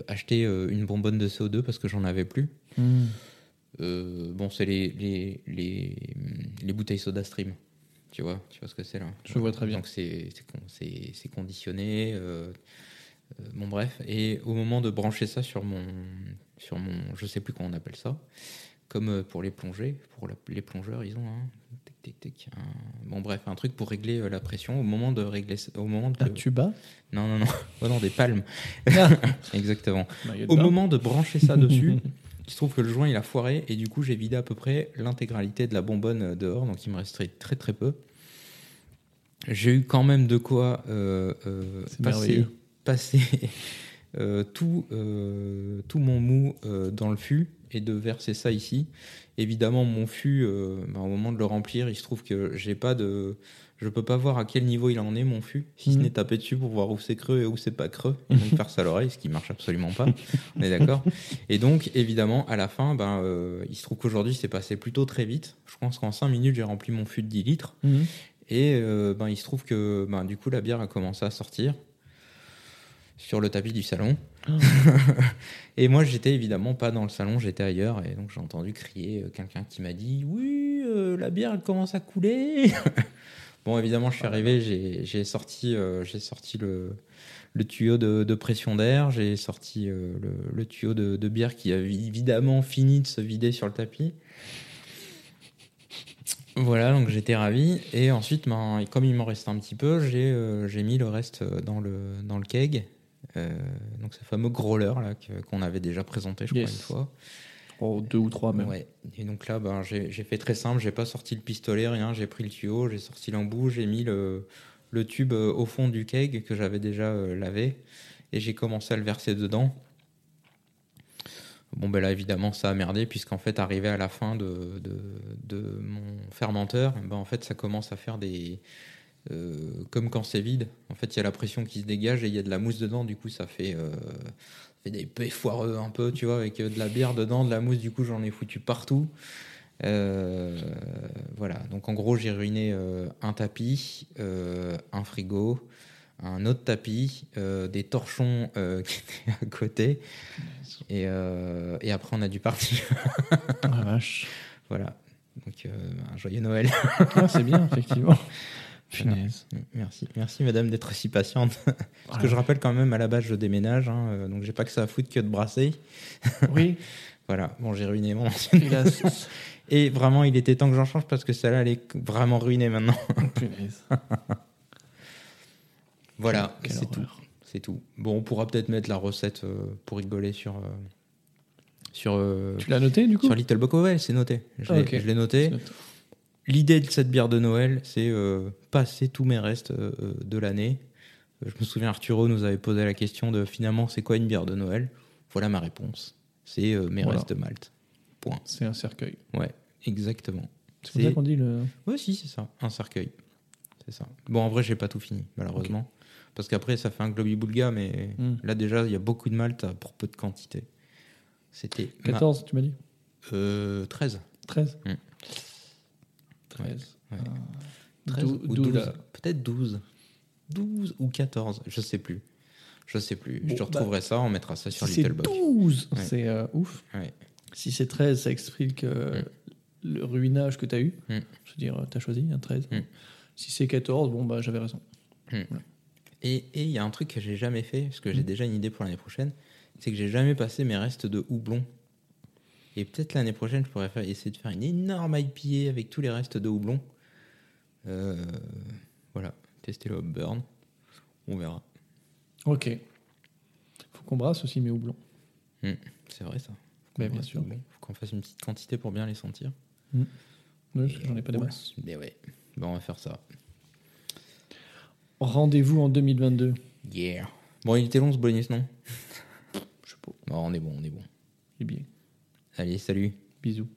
acheter euh, une bonbonne de CO2 parce que j'en avais plus. Mhm. Euh, bon, c'est les, les, les, les bouteilles Soda Stream. Tu vois, tu vois ce que c'est là Je vois très bien. Donc c'est c'est con- c'est- c'est conditionné. euh, euh, bon bref, et au moment de brancher ça sur mon, sur mon, je sais plus comment on appelle ça, comme euh, pour les plongées, pour la- les plongeurs, ils ont un, tic, tic, tic, un- bon bref, un truc pour régler euh, la pression au moment de régler, ça- au moment de, Un tuba non non non, oh non des palmes, Ah. exactement. Au moment de brancher ça dessus, il se trouve que le joint il a foiré et du coup j'ai vidé à peu près l'intégralité de la bonbonne euh, dehors, donc il me restait très très peu. J'ai eu quand même de quoi euh, euh, passer, passer euh, tout, euh, tout mon mou euh, dans le fût et de verser ça ici. Évidemment, mon fût, euh, bah, au moment de le remplir, il se trouve que j'ai pas de, je peux pas voir à quel niveau il en est mon fût, si ce Mhm. n'est taper dessus pour voir où c'est creux et où c'est pas creux, et donc faire ça à l'oreille, ce qui marche absolument pas. On est d'accord. Et donc, évidemment, à la fin, ben, euh, il se trouve qu'aujourd'hui, c'est passé plutôt très vite. Je pense qu'en 5 minutes, j'ai rempli mon fût de 10 litres. Mhm. Et euh, ben, il se trouve que ben, du coup, la bière a commencé à sortir sur le tapis du salon. et moi, j'étais évidemment pas dans le salon, j'étais ailleurs. Et donc, j'ai entendu crier euh, quelqu'un qui m'a dit Oui, euh, la bière, elle commence à couler. bon, évidemment, je suis arrivé, j'ai sorti, euh, j'ai sorti le, le tuyau de, de pression d'air, j'ai sorti le, le tuyau de, de bière qui a évidemment fini de se vider sur le tapis. Voilà, donc j'étais ravi. Et ensuite, ben, comme il m'en restait un petit peu, j'ai j'ai mis le reste dans le, dans le keg. Euh, donc ce fameux growler là qu'on avait déjà présenté, je Yes. crois, une fois. Oh, deux ou trois même. Ouais. Et donc là, ben, j'ai fait très simple. J'ai pas sorti le pistolet, rien. J'ai pris le tuyau, j'ai sorti l'embout, j'ai mis le, le tube euh, au fond du keg que j'avais déjà euh, lavé et j'ai commencé à le verser dedans. Bon, ben là, évidemment, ça a merdé, puisqu'en fait, arrivé à la fin de, de, de mon fermenteur, ben, en fait, ça commence à faire des. Euh, comme quand c'est vide, en fait, il y a la pression qui se dégage et il y a de la mousse dedans, du coup, ça fait, euh, ça fait des pets foireux un peu, tu vois, avec euh, de la bière dedans, de la mousse, du coup, j'en ai foutu partout. Euh, voilà, donc en gros, j'ai ruiné un tapis, un frigo, un autre tapis, des torchons qui étaient à côté. Et, et après, on a dû partir. Ah, vache. voilà. Donc, un joyeux Noël. Ah, c'est bien, effectivement. Merci, merci madame d'être si patiente. Parce que je rappelle quand même, à la base, je déménage, hein, euh, donc j'ai pas que ça à foutre que de brasser. Oui, Voilà, bon, j'ai ruiné mon ancienne. Et vraiment, il était temps que j'en change parce que celle-là, elle est vraiment ruinée maintenant. Punaise. Voilà, c'est tout. C'est tout. Bon, on pourra peut-être mettre la recette euh, pour rigoler sur. euh, sur, Tu l'as noté du coup? sur Little Book. Ouais, c'est noté. Je l'ai ok. je l'ai noté. L'idée de cette bière de Noël, c'est euh, passer tous mes restes euh, euh, de l'année. Je me souviens, Arturo nous avait posé la question de finalement, c'est quoi une bière de Noël? Voilà ma réponse. C'est euh, mes Voilà. restes de malt. Point. C'est un cercueil. Ouais, exactement. C'est comme ça qu'on dit le. Ouais, si, c'est ça. Un cercueil. C'est ça. Bon, en vrai, j'ai pas tout fini, malheureusement. Parce qu'après, ça fait un globi-boulga, mais Hmm. là, déjà, il y a beaucoup de malt pour peu de quantité. C'était ma- 14, tu m'as dit? Euh, 13. 13 Mm. 13. Ouais. Ah. 13 D'où- ou d'où 12. la- Peut-être 12. 12 ou 14, je sais plus. Je sais plus. Bon, je te bah, retrouverai ça, on mettra ça sur Si c'est Little Box. 12, Ouais. c'est euh, ouf. Si c'est 13, ça explique euh, le ruinage que tu as eu. Mm. Je veux dire, tu as choisi un 13. Mm. Si c'est 14, bon, bah j'avais raison. Et et il y a un truc que j'ai jamais fait, parce que Mm. j'ai déjà une idée pour l'année prochaine, c'est que j'ai jamais passé mes restes de houblon. Et peut-être l'année prochaine, je pourrais faire, essayer de faire une énorme IPA avec tous les restes de houblon. Euh, voilà, tester le burn. On verra. Ok. Faut qu'on brasse aussi mes houblons. Hmm, c'est vrai ça. Mais bien sûr. faut qu'on fasse une petite quantité pour bien les sentir. Ouais, J'en ai pas des masses. Mais ouais, bon, on va faire ça. Rendez-vous en 2022. Yeah. Bon, il était long ce bonus, non? Je sais pas. Bon, on est bon, on est bon. Eh bien, Allez, salut. bisous.